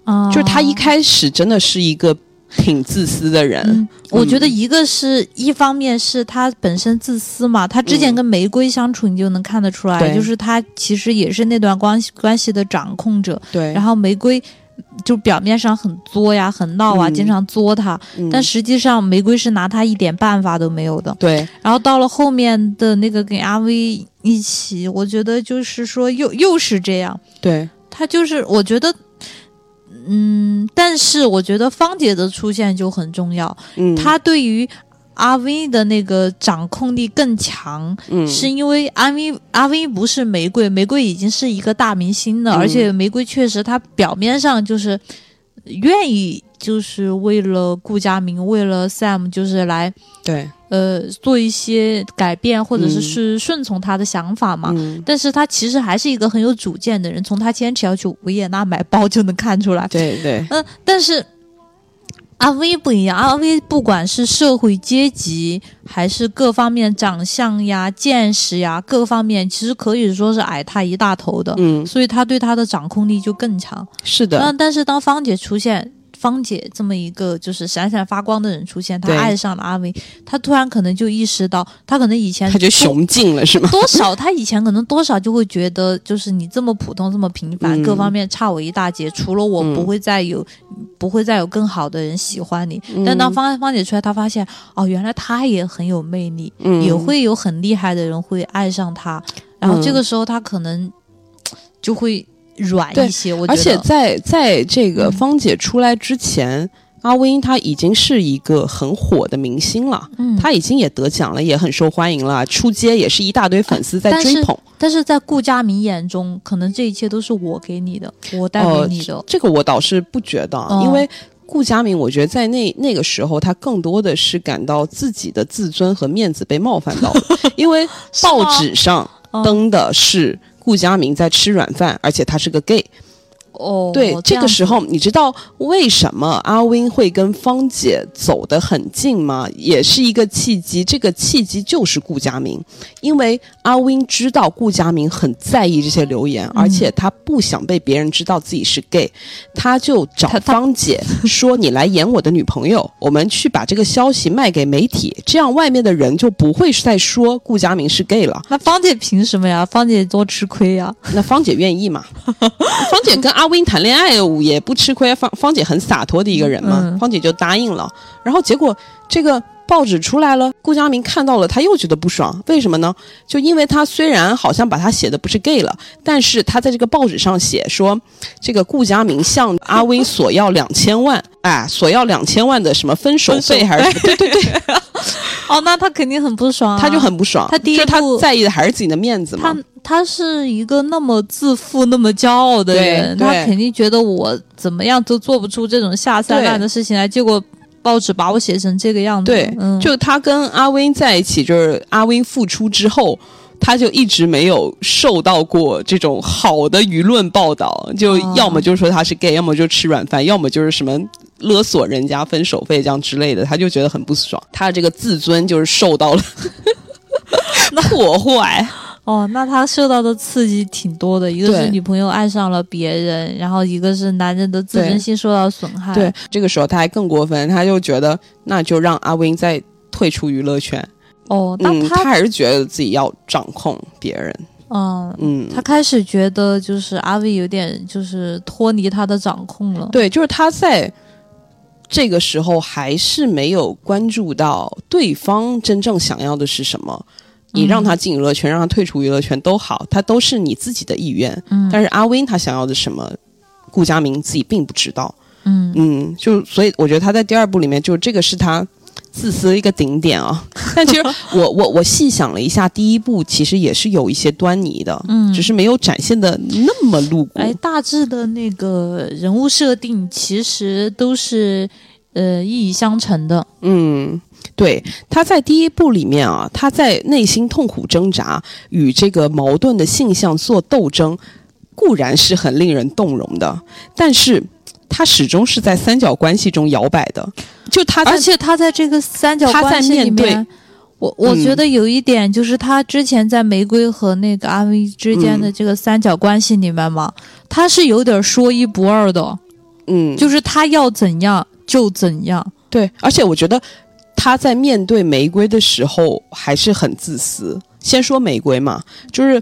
啊就是他一开始真的是一个挺自私的人，嗯，我觉得一个是一方面是他本身自私嘛，他之前跟玫瑰相处，你就能看得出来，对。就是他其实也是那段关系关系的掌控者。对，然后玫瑰就表面上很作呀、很闹啊，嗯。经常作他，嗯。但实际上玫瑰是拿他一点办法都没有的。对。然后到了后面的那个跟阿威一起，我觉得就是说又又是这样，对。他就是我觉得。嗯，但是我觉得芳姐的出现就很重要，嗯，她对于阿 V 的那个掌控力更强，嗯。是因为阿 V 阿 V 不是玫瑰，玫瑰已经是一个大明星了，嗯。而且玫瑰确实她表面上就是愿意，就是为了顾佳明，为了 Sam，就是来对呃做一些改变，或者是嗯是顺从他的想法嘛。嗯但是他其实还是一个很有主见的人，从他坚持要去维也纳买包就能看出来。对对嗯，但是阿威不一样，阿威不管是社会阶级，还是各方面长相呀、见识呀，各方面其实可以说是矮他一大头的，嗯所以他对他的掌控力就更强。是的那但是当芳姐出现。芳姐这么一个就是闪闪发光的人出现，她爱上了阿威，她突然可能就意识到，她可能以前他就多雄竞了是吗？多少他以前可能多少就会觉得，就是你这么普通这么平凡，嗯。各方面差我一大截，除了我嗯。不会再有、不会再有更好的人喜欢你。嗯但当芳芳姐出来，她发现哦，原来她也很有魅力，嗯。也会有很厉害的人会爱上她，然后嗯。这个时候她可能就会软一些。我觉得，而且在在这个嗯芳姐出来之前，阿威他已经是一个很火的明星了，嗯，他已经也得奖了，也很受欢迎了，出街也是一大堆粉丝在追捧。但是在顾佳明眼中，可能这一切都是我给你的，我带哦给你的。这个我倒是不觉得，哦因为顾佳明，我觉得在那那个时候，他更多的是感到自己的自尊和面子被冒犯到了，因为报纸上嗯登的是顾佳明在吃软饭，而且他是个 gay。哦，对，这个时候你知道为什么阿 Win 会跟芳姐走得很近吗？也是一个契机，这个契机就是顾佳明，因为阿 Win 知道顾佳明很在意这些留言，而且他不想被别人知道自己是 gay，他就找芳姐 说：“你来演我的女朋友，我们去把这个消息卖给媒体，这样外面的人就不会再说顾佳明是 gay 了。”那芳姐凭什么呀？芳姐多吃亏呀！那芳姐愿意吗？芳姐跟阿 Win 谈恋爱也不吃亏，芳芳姐很洒脱的一个人嘛，嗯芳姐就答应了。然后结果这个报纸出来了，顾佳明看到了，他又觉得不爽，为什么呢？就因为他虽然好像把他写的不是 gay 了，但是他在这个报纸上写说，这个顾佳明向阿威索要两千万，哎，索要两千万的什么分手费还是什么？对对对，哦，那他肯定很不爽、啊，他就很不爽。他第一就是他在意的还是自己的面子嘛他。他是一个那么自负、那么骄傲的人，他肯定觉得我怎么样都做不出这种下三滥的事情来，结果报纸把我写成这个样子。对，嗯，就他跟阿威在一起，就是阿威复出之后。他就一直没有受到过这种好的舆论报道，就哦要么就说他是 gay，、要么就吃软饭，要么就是什么勒索人家分手费这样之类的，他就觉得很不爽，他的这个自尊就是受到了 破坏。哦，那他受到的刺激挺多的，一个是女朋友爱上了别人，然后一个是男人的自尊心受到损害。对，这个时候他还更过分，他就觉得那就让阿威再退出娱乐圈。哦，那嗯，他他还是觉得自己要掌控别人。嗯。嗯，他开始觉得，就是阿威有点就是脱离他的掌控了。对，就是他在这个时候还是没有关注到对方真正想要的是什么。你让他进娱乐圈，让他退出娱乐圈都好，他都是你自己的意愿。嗯，但是阿威他想要的什么，顾佳明自己并不知道。嗯嗯，就所以我觉得他在第二部里面，就这个是他自私的一个顶点啊。但其实我我我细想了一下，第一部其实也是有一些端倪的，嗯只是没有展现的那么露骨。哎，大致的那个人物设定其实都是呃一以相承的。嗯，对，他在第一部里面啊，他在内心痛苦挣扎，与这个矛盾的性向做斗争，固然是很令人动容的，但是他始终是在三角关系中摇摆的。就他在而且他在这个三角关系里面对面，我我嗯觉得有一点就是他之前在玫瑰和那个阿威之间的嗯这个三角关系里面嘛，他是有点说一不二的，嗯，就是他要怎样就怎样。对，而且我觉得他在面对玫瑰的时候还是很自私。先说玫瑰嘛，就是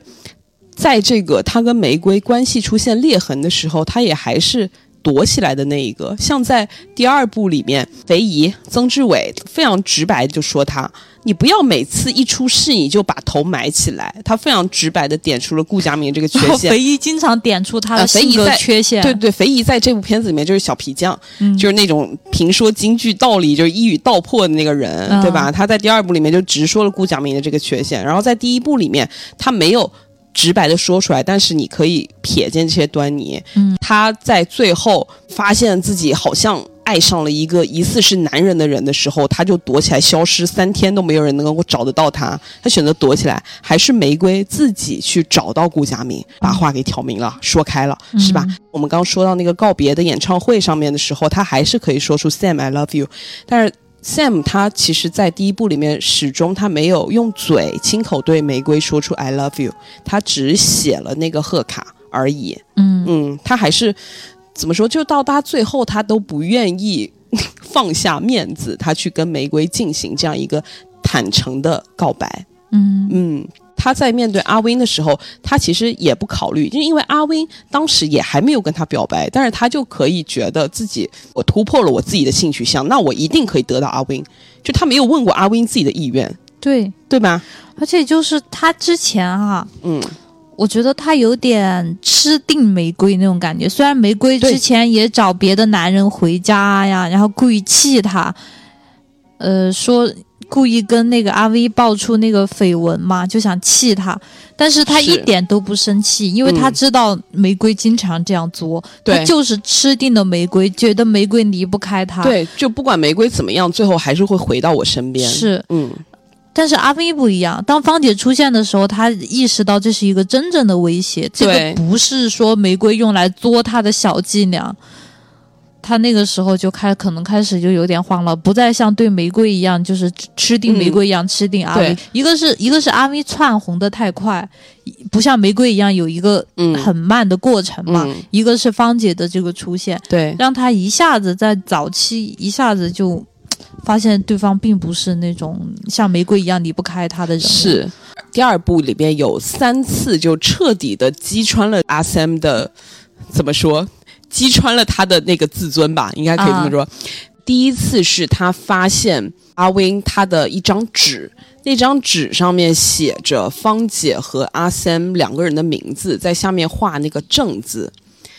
在这个他跟玫瑰关系出现裂痕的时候，他也还是躲起来的那一个。像在第二部里面，肥姨曾志伟非常直白就说他：“你不要每次一出事你就把头埋起来。”他非常直白的点出了顾佳明这个缺陷。肥姨经常点出他的性格缺陷，对对，肥姨在这部片子里面就是小皮匠，嗯就是那种评说京剧道理就是一语道破的那个人，嗯对吧？他在第二部里面就直说了顾佳明的这个缺陷，然后在第一部里面他没有直白的说出来，但是你可以瞥见这些端倪。嗯，他在最后发现自己好像。爱上了一个疑似是男人的人的时候，他就躲起来消失三天都没有人能够找得到他。他选择躲起来，还是玫瑰自己去找到顾佳明，把话给挑明了，说开了，是吧？嗯我们刚刚说到那个告别的演唱会上面的时候，他还是可以说出 Sam I love you，但是 Sam 他其实在第一部里面始终他没有用嘴亲口对玫瑰说出 I love you，他只写了那个贺卡而已。嗯嗯，他还是怎么说？就到他最后，他都不愿意 放下面子，他去跟玫瑰进行这样一个坦诚的告白。嗯嗯，他在面对阿威的时候，他其实也不考虑，就因为阿威当时也还没有跟他表白，但是他就可以觉得自己我突破了我自己的性取向，那我一定可以得到阿威。就他没有问过阿威自己的意愿，对，对吧？而且就是他之前哈、嗯，我觉得他有点吃定玫瑰那种感觉。虽然玫瑰之前也找别的男人回家呀，然后故意气他，呃，说故意跟那个阿威爆出那个绯闻嘛，就想气他。但是他一点都不生气，因为他嗯知道玫瑰经常这样做，对他就是吃定了玫瑰，觉得玫瑰离不开他。，对，就不管玫瑰怎么样，最后还是会回到我身边。，是。嗯，但是阿威不一样，当芳姐出现的时候，他意识到这是一个真正的威胁，这个不是说玫瑰用来作他的小伎俩。他那个时候就开，可能开始就有点慌了，不再像对玫瑰一样，就是吃吃定玫瑰一样、吃定阿威。一个是一个是阿威窜红的太快，不像玫瑰一样有一个嗯很慢的过程嘛。嗯一个是芳姐的这个出现，对，让他一下子在早期一下子就发现对方并不是那种像玫瑰一样离不开他的人。是。第二部里边有三次就彻底的击穿了阿 Sam 的，怎么说？击穿了他的那个自尊吧，应该可以这么说。第一次是他发现阿 win 他的一张纸，那张纸上面写着芳姐和阿 Sam 两个人的名字，在下面画那个正字。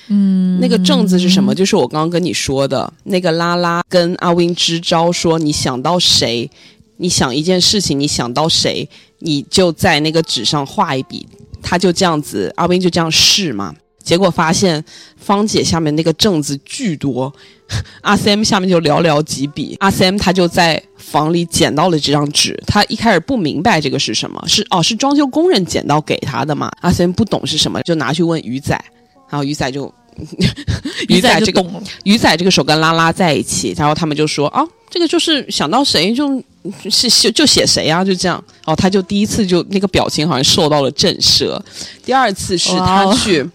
嗯，那个正字是什么？就是我刚刚跟你说的那个拉拉跟阿 win 支招说，你想到谁，你想一件事情，你想到谁，你就在那个纸上画一笔。他就这样子，阿 win 就这样试嘛。结果发现芳姐下面那个正字巨多，阿 Sam 下面就寥寥几笔。阿 Sam 他就在房里捡到了这张纸，他一开始不明白这个是什么，是哦是装修工人捡到给他的嘛？阿 Sam 不懂是什么，就拿去问鱼仔，然后鱼仔就 鱼仔这个，鱼仔这个手跟拉拉在一起，然后他们就说啊，这个就是想到谁就是就就写谁啊，就这样。哦，他就第一次就那个表情好像受到了震慑，第二次是他去。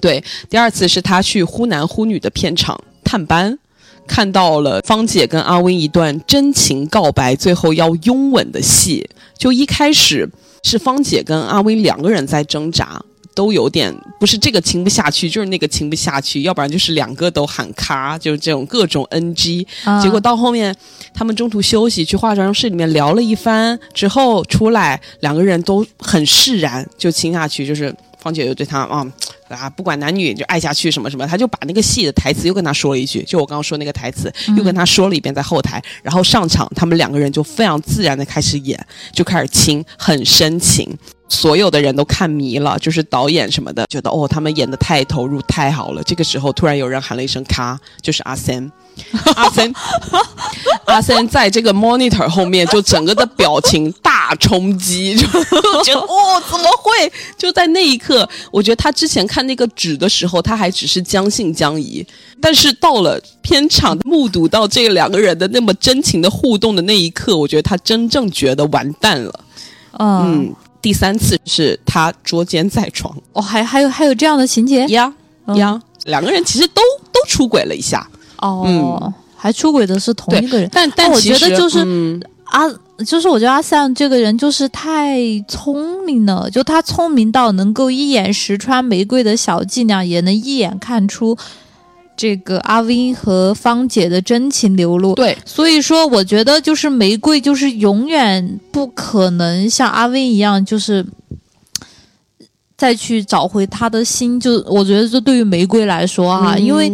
对，第二次是他去忽男忽女的片场探班，看到了芳姐跟阿威一段真情告白，最后要拥吻的戏。就一开始是芳姐跟阿威两个人在挣扎，都有点不是这个亲不下去，就是那个亲不下去，要不然就是两个都喊咔，就是这种各种 NG。啊结果到后面，他们中途休息去化妆室里面聊了一番之后出来，两个人都很释然，就亲下去。就是方姐又对他啊啊，不管男女就爱下去什么什么，他就把那个戏的台词又跟他说了一句，就我刚刚说那个台词又跟他说了一遍在后台，然后上场他们两个人就非常自然的开始演，就开始亲，很深情。所有的人都看迷了，就是导演什么的，觉得哦，他们演的太投入，太好了。这个时候，突然有人喊了一声“咔”，就是阿森。阿森，阿森在这个 monitor 后面，就整个的表情大冲击，就觉得哦，怎么会？就在那一刻，我觉得他之前看那个纸的时候，他还只是将信将疑，但是到了片场，目睹到这两个人的那么真情的互动的那一刻，我觉得他真正觉得完蛋了。嗯，嗯，第三次是他捉奸在床，哦，还还有还有这样的情节？呀嗯。呀，两个人其实都都出轨了一下，哦，还出轨的是同一个人。但但其我觉得就是嗯。啊，就是我觉得阿 Sam 这个人就是太聪明了，就他聪明到能够一眼识穿玫瑰的小伎俩，也能一眼看出这个阿 Vin 和芳姐的真情流露。对，所以说，我觉得就是玫瑰就是永远不可能像阿 Vin 一样，就是再去找回他的心。就我觉得这对于玫瑰来说啊，因为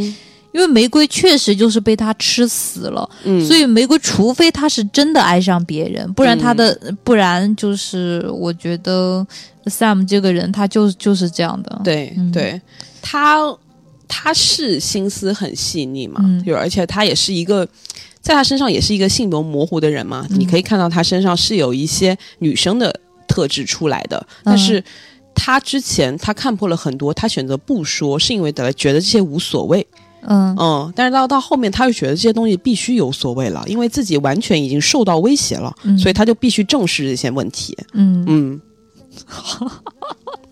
因为玫瑰确实就是被他吃死了。嗯，所以玫瑰，除非他是真的爱上别人，不然他的，不然就是我觉得 Sam 这个人他就就是这样的。对、嗯对，他他是心思很细腻嘛，嗯。就而且他也是一个。在他身上也是一个性格模糊的人嘛，嗯。你可以看到他身上是有一些女生的特质出来的，嗯。但是他之前他看破了很多，他选择不说，是因为得觉得这些无所谓，嗯。嗯，但是到到后面他又觉得这些东西必须有所谓了，因为自己完全已经受到威胁了，嗯。所以他就必须正视这些问题，嗯。嗯，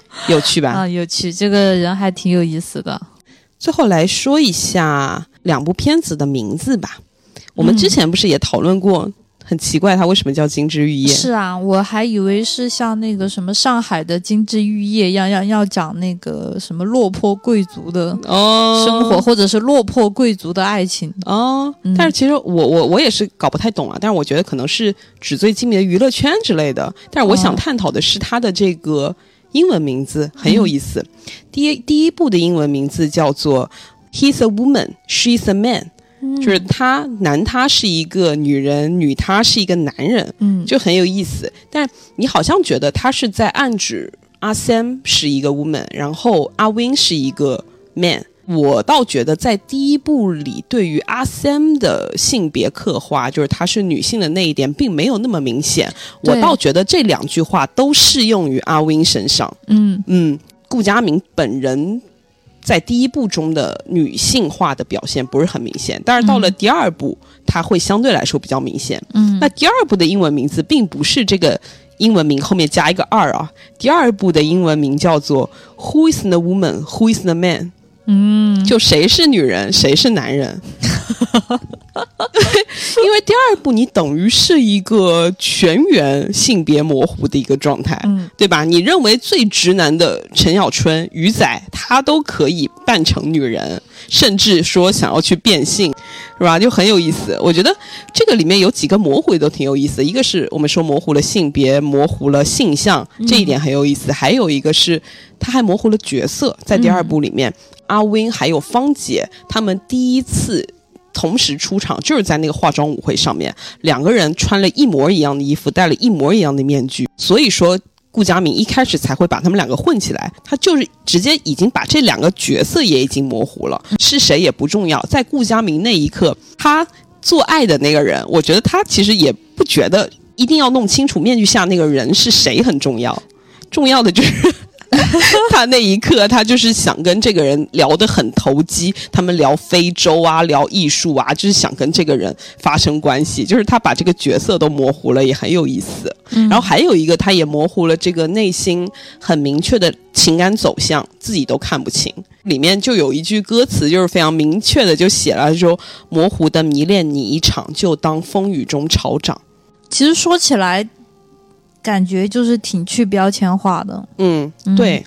有趣吧？啊，有趣，这个人还挺有意思的。最后来说一下两部片子的名字吧。我们之前不是也讨论过，很奇怪它为什么叫《金枝玉叶》？是啊，我还以为是像那个什么上海的金枝玉叶一样，要要讲那个什么落魄贵族的哦，生活，或者是落魄贵族的爱情。哦，嗯但是其实我我我也是搞不太懂啊，但是我觉得可能是纸醉金迷的娱乐圈之类的。但是我想哦探讨的是它的这个英文名字很有意思。第一第一部的英文名字叫做 He's a woman, she's a man，、就是他男他是一个女人，女他是一个男人，嗯，就很有意思。但你好像觉得他是在暗指阿 Sam 是一个 woman，然后阿 Win 是一个 man。我倒觉得在第一部里，对于阿 Sam 的性别刻画，就是她是女性的那一点，并没有那么明显。我倒觉得这两句话都适用于阿 Win 身上。嗯嗯，顾佳明本人在第一部中的女性化的表现不是很明显，但是到了第二部，她会相对来说比较明显。嗯那第二部的英文名字并不是这个英文名后面加一个二啊，第二部的英文名叫做 Who is the woman? Who is the man? 嗯，就谁是女人，谁是男人。因为第二部你等于是一个全员性别模糊的一个状态，嗯对吧？你认为最直男的陈小春、鱼仔，他都可以扮成女人，甚至说想要去变性。是吧？就很有意思。我觉得这个里面有几个模糊的都挺有意思，一个是我们说模糊了性别，模糊了性向，这一点很有意思。还有一个是他还模糊了角色，在第二部里面，阿 Win 还有芳姐他们第一次。同时出场就是在那个化妆舞会上面，两个人穿了一模一样的衣服，戴了一模一样的面具，所以说顾佳明一开始才会把他们两个混起来，他就是直接已经把这两个角色也已经模糊了，是谁也不重要。在顾佳明那一刻，他做爱的那个人，我觉得他其实也不觉得一定要弄清楚面具下那个人是谁很重要，重要的就是。他那一刻，他就是想跟这个人聊得很投机，他们聊非洲啊，聊艺术啊，就是想跟这个人发生关系。就是他把这个角色都模糊了，也很有意思。然后还有一个，他也模糊了这个内心很明确的情感走向，自己都看不清。里面就有一句歌词，就是非常明确的就写了说：“模糊的迷恋你一场，就当风雨中潮涨。”其实说起来。感觉就是挺去标签化的，嗯，对，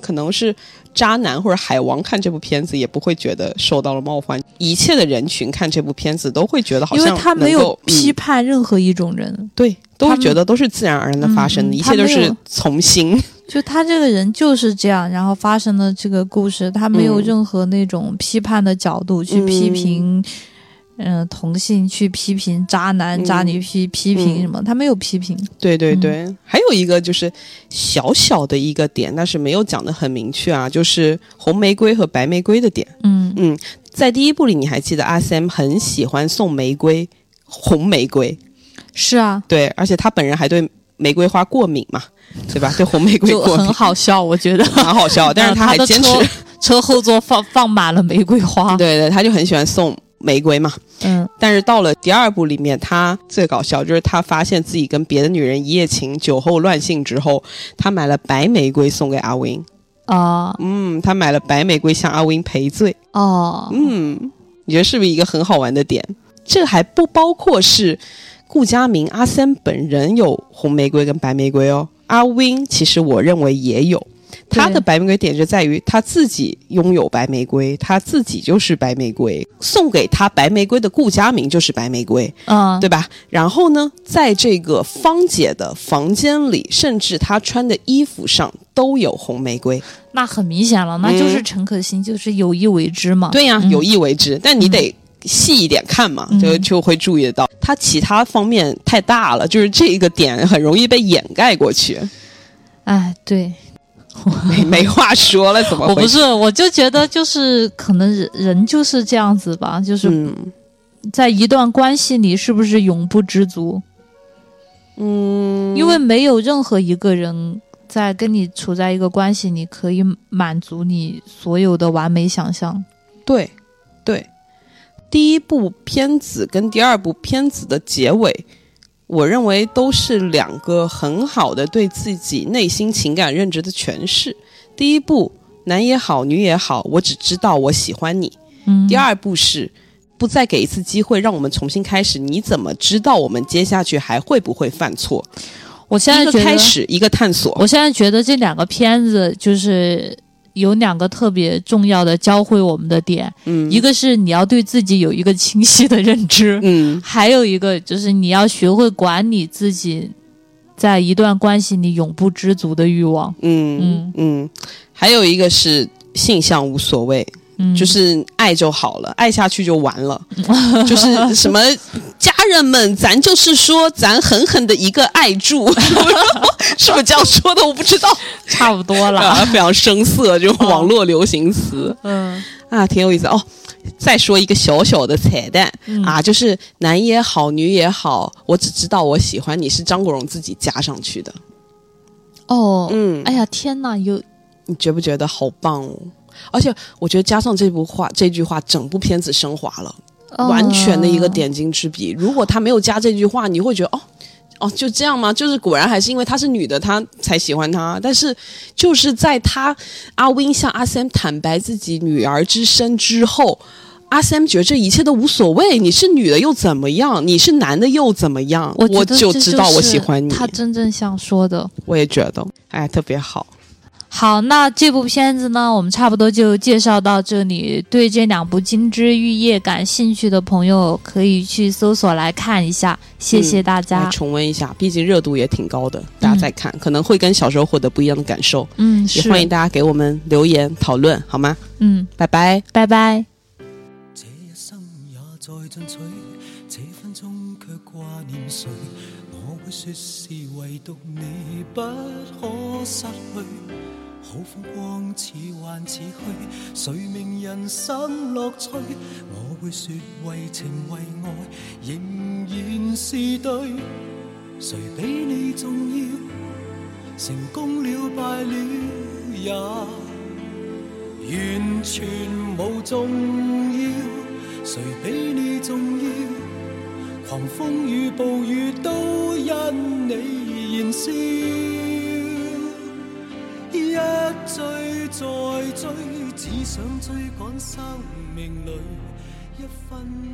可能是渣男或者海王看这部片子也不会觉得受到了冒犯，一切的人群看这部片子都会觉得好像因为他没有批判任何一种人，对，都觉得都是自然而然的发生的，一切都是从心。就他这个人就是这样，然后发生的这个故事，他没有任何那种批判的角度去批评。嗯，同性去批评渣男渣女批批评什么？他没有批评。对对对，还有一个就是小小的一个点，但是没有讲的很明确啊，就是红玫瑰和白玫瑰的点。嗯嗯，在第一部里，你还记得阿 Sam 很喜欢送玫瑰，红玫瑰。是啊，对，而且他本人还对玫瑰花过敏嘛，对吧？对红玫瑰过敏，很好笑，我觉得 很好笑。但是他还坚持 车后座放放满了玫瑰花。对对，他就很喜欢送。玫瑰嘛，嗯，但是到了第二部里面，他最搞笑就是他发现自己跟别的女人一夜情，酒后乱性之后，他买了白玫瑰送给阿 Win，啊，嗯，他买了白玫瑰向阿 Win 赔罪，哦，嗯，你觉得是不是一个很好玩的点？这还不包括是顾佳明阿三本人有红玫瑰跟白玫瑰哦，阿 Win 其实我认为也有。他的白玫瑰点就在于他自己拥有白玫瑰，他自己就是白玫瑰，送给他白玫瑰的顾佳明就是白玫瑰，嗯，对吧？然后呢，在这个芳姐的房间里，甚至她穿的衣服上都有红玫瑰，那很明显了，那就是陈可辛就是有意为之嘛。对呀，有意为之，但你得细一点看嘛，就就会注意得到他其他方面太大了，就是这个点很容易被掩盖过去。哎，对。没没话说了，怎么？我不是，我就觉得就是可能人人就是这样子吧，就是在一段关系里，是不是永不知足？嗯，因为没有任何一个人在跟你处在一个关系你可以满足你所有的完美想象。对，对，第一部片子跟第二部片子的结尾。我认为都是两个很好的对自己内心情感认知的诠释。第一步，男也好，女也好，我只知道我喜欢你。嗯。第二步是，不再给一次机会，让我们重新开始。你怎么知道我们接下去还会不会犯错？我现在一个开始，一个探索。我现在觉得这两个片子就是。有两个特别重要的教会我们的点，嗯，一个是你要对自己有一个清晰的认知，嗯，还有一个就是你要学会管理自己在一段关系里永不知足的欲望，嗯嗯。嗯，还有一个是性向无所谓。就是爱就好了，爱下去就完了。就是什么家人们，咱就是说，咱狠狠的一个爱住，是不是这样说的？我不知道，差不多了，非常生涩，就网络流行词。嗯啊，挺有意思哦。再说一个小小的彩蛋啊，就是男也好，女也好，我只知道我喜欢你是张国荣自己加上去的。哦，嗯，哎呀，天哪，有你觉不觉得好棒哦？而且我觉得加上这部话这句话，整部片子升华了，完全的一个点睛之笔。如果他没有加这句话，你会觉得哦哦就这样吗？就是果然还是因为她是女的，她才喜欢她。但是就是在他阿 Win 向阿 Sam 坦白自己女儿之身之后，阿 Sam 觉得这一切都无所谓。你是女的又怎么样？你是男的又怎么样？我就知道我喜欢你。他真正想说的，我也觉得，哎，特别好。好，那这部片子呢，我们差不多就介绍到这里。对这两部《金枝玉叶》感兴趣的朋友，可以去搜索来看一下。谢谢大家，来重温一下，毕竟热度也挺高的，大家再看、可能会跟小时候获得不一样的感受。嗯，也欢迎大家给我们留言讨论，好吗？嗯，拜拜。拜拜。这一生也在进取，这分钟却挂念谁？我会说是唯独你不可失去。光似幻似虚，谁明人生乐趣？我会说为情为爱，仍然是对。谁比你重要？成功了败了也完全无重要。谁比你重要？狂风与暴雨都因你燃烧。一追再追，只想追赶生命里一分。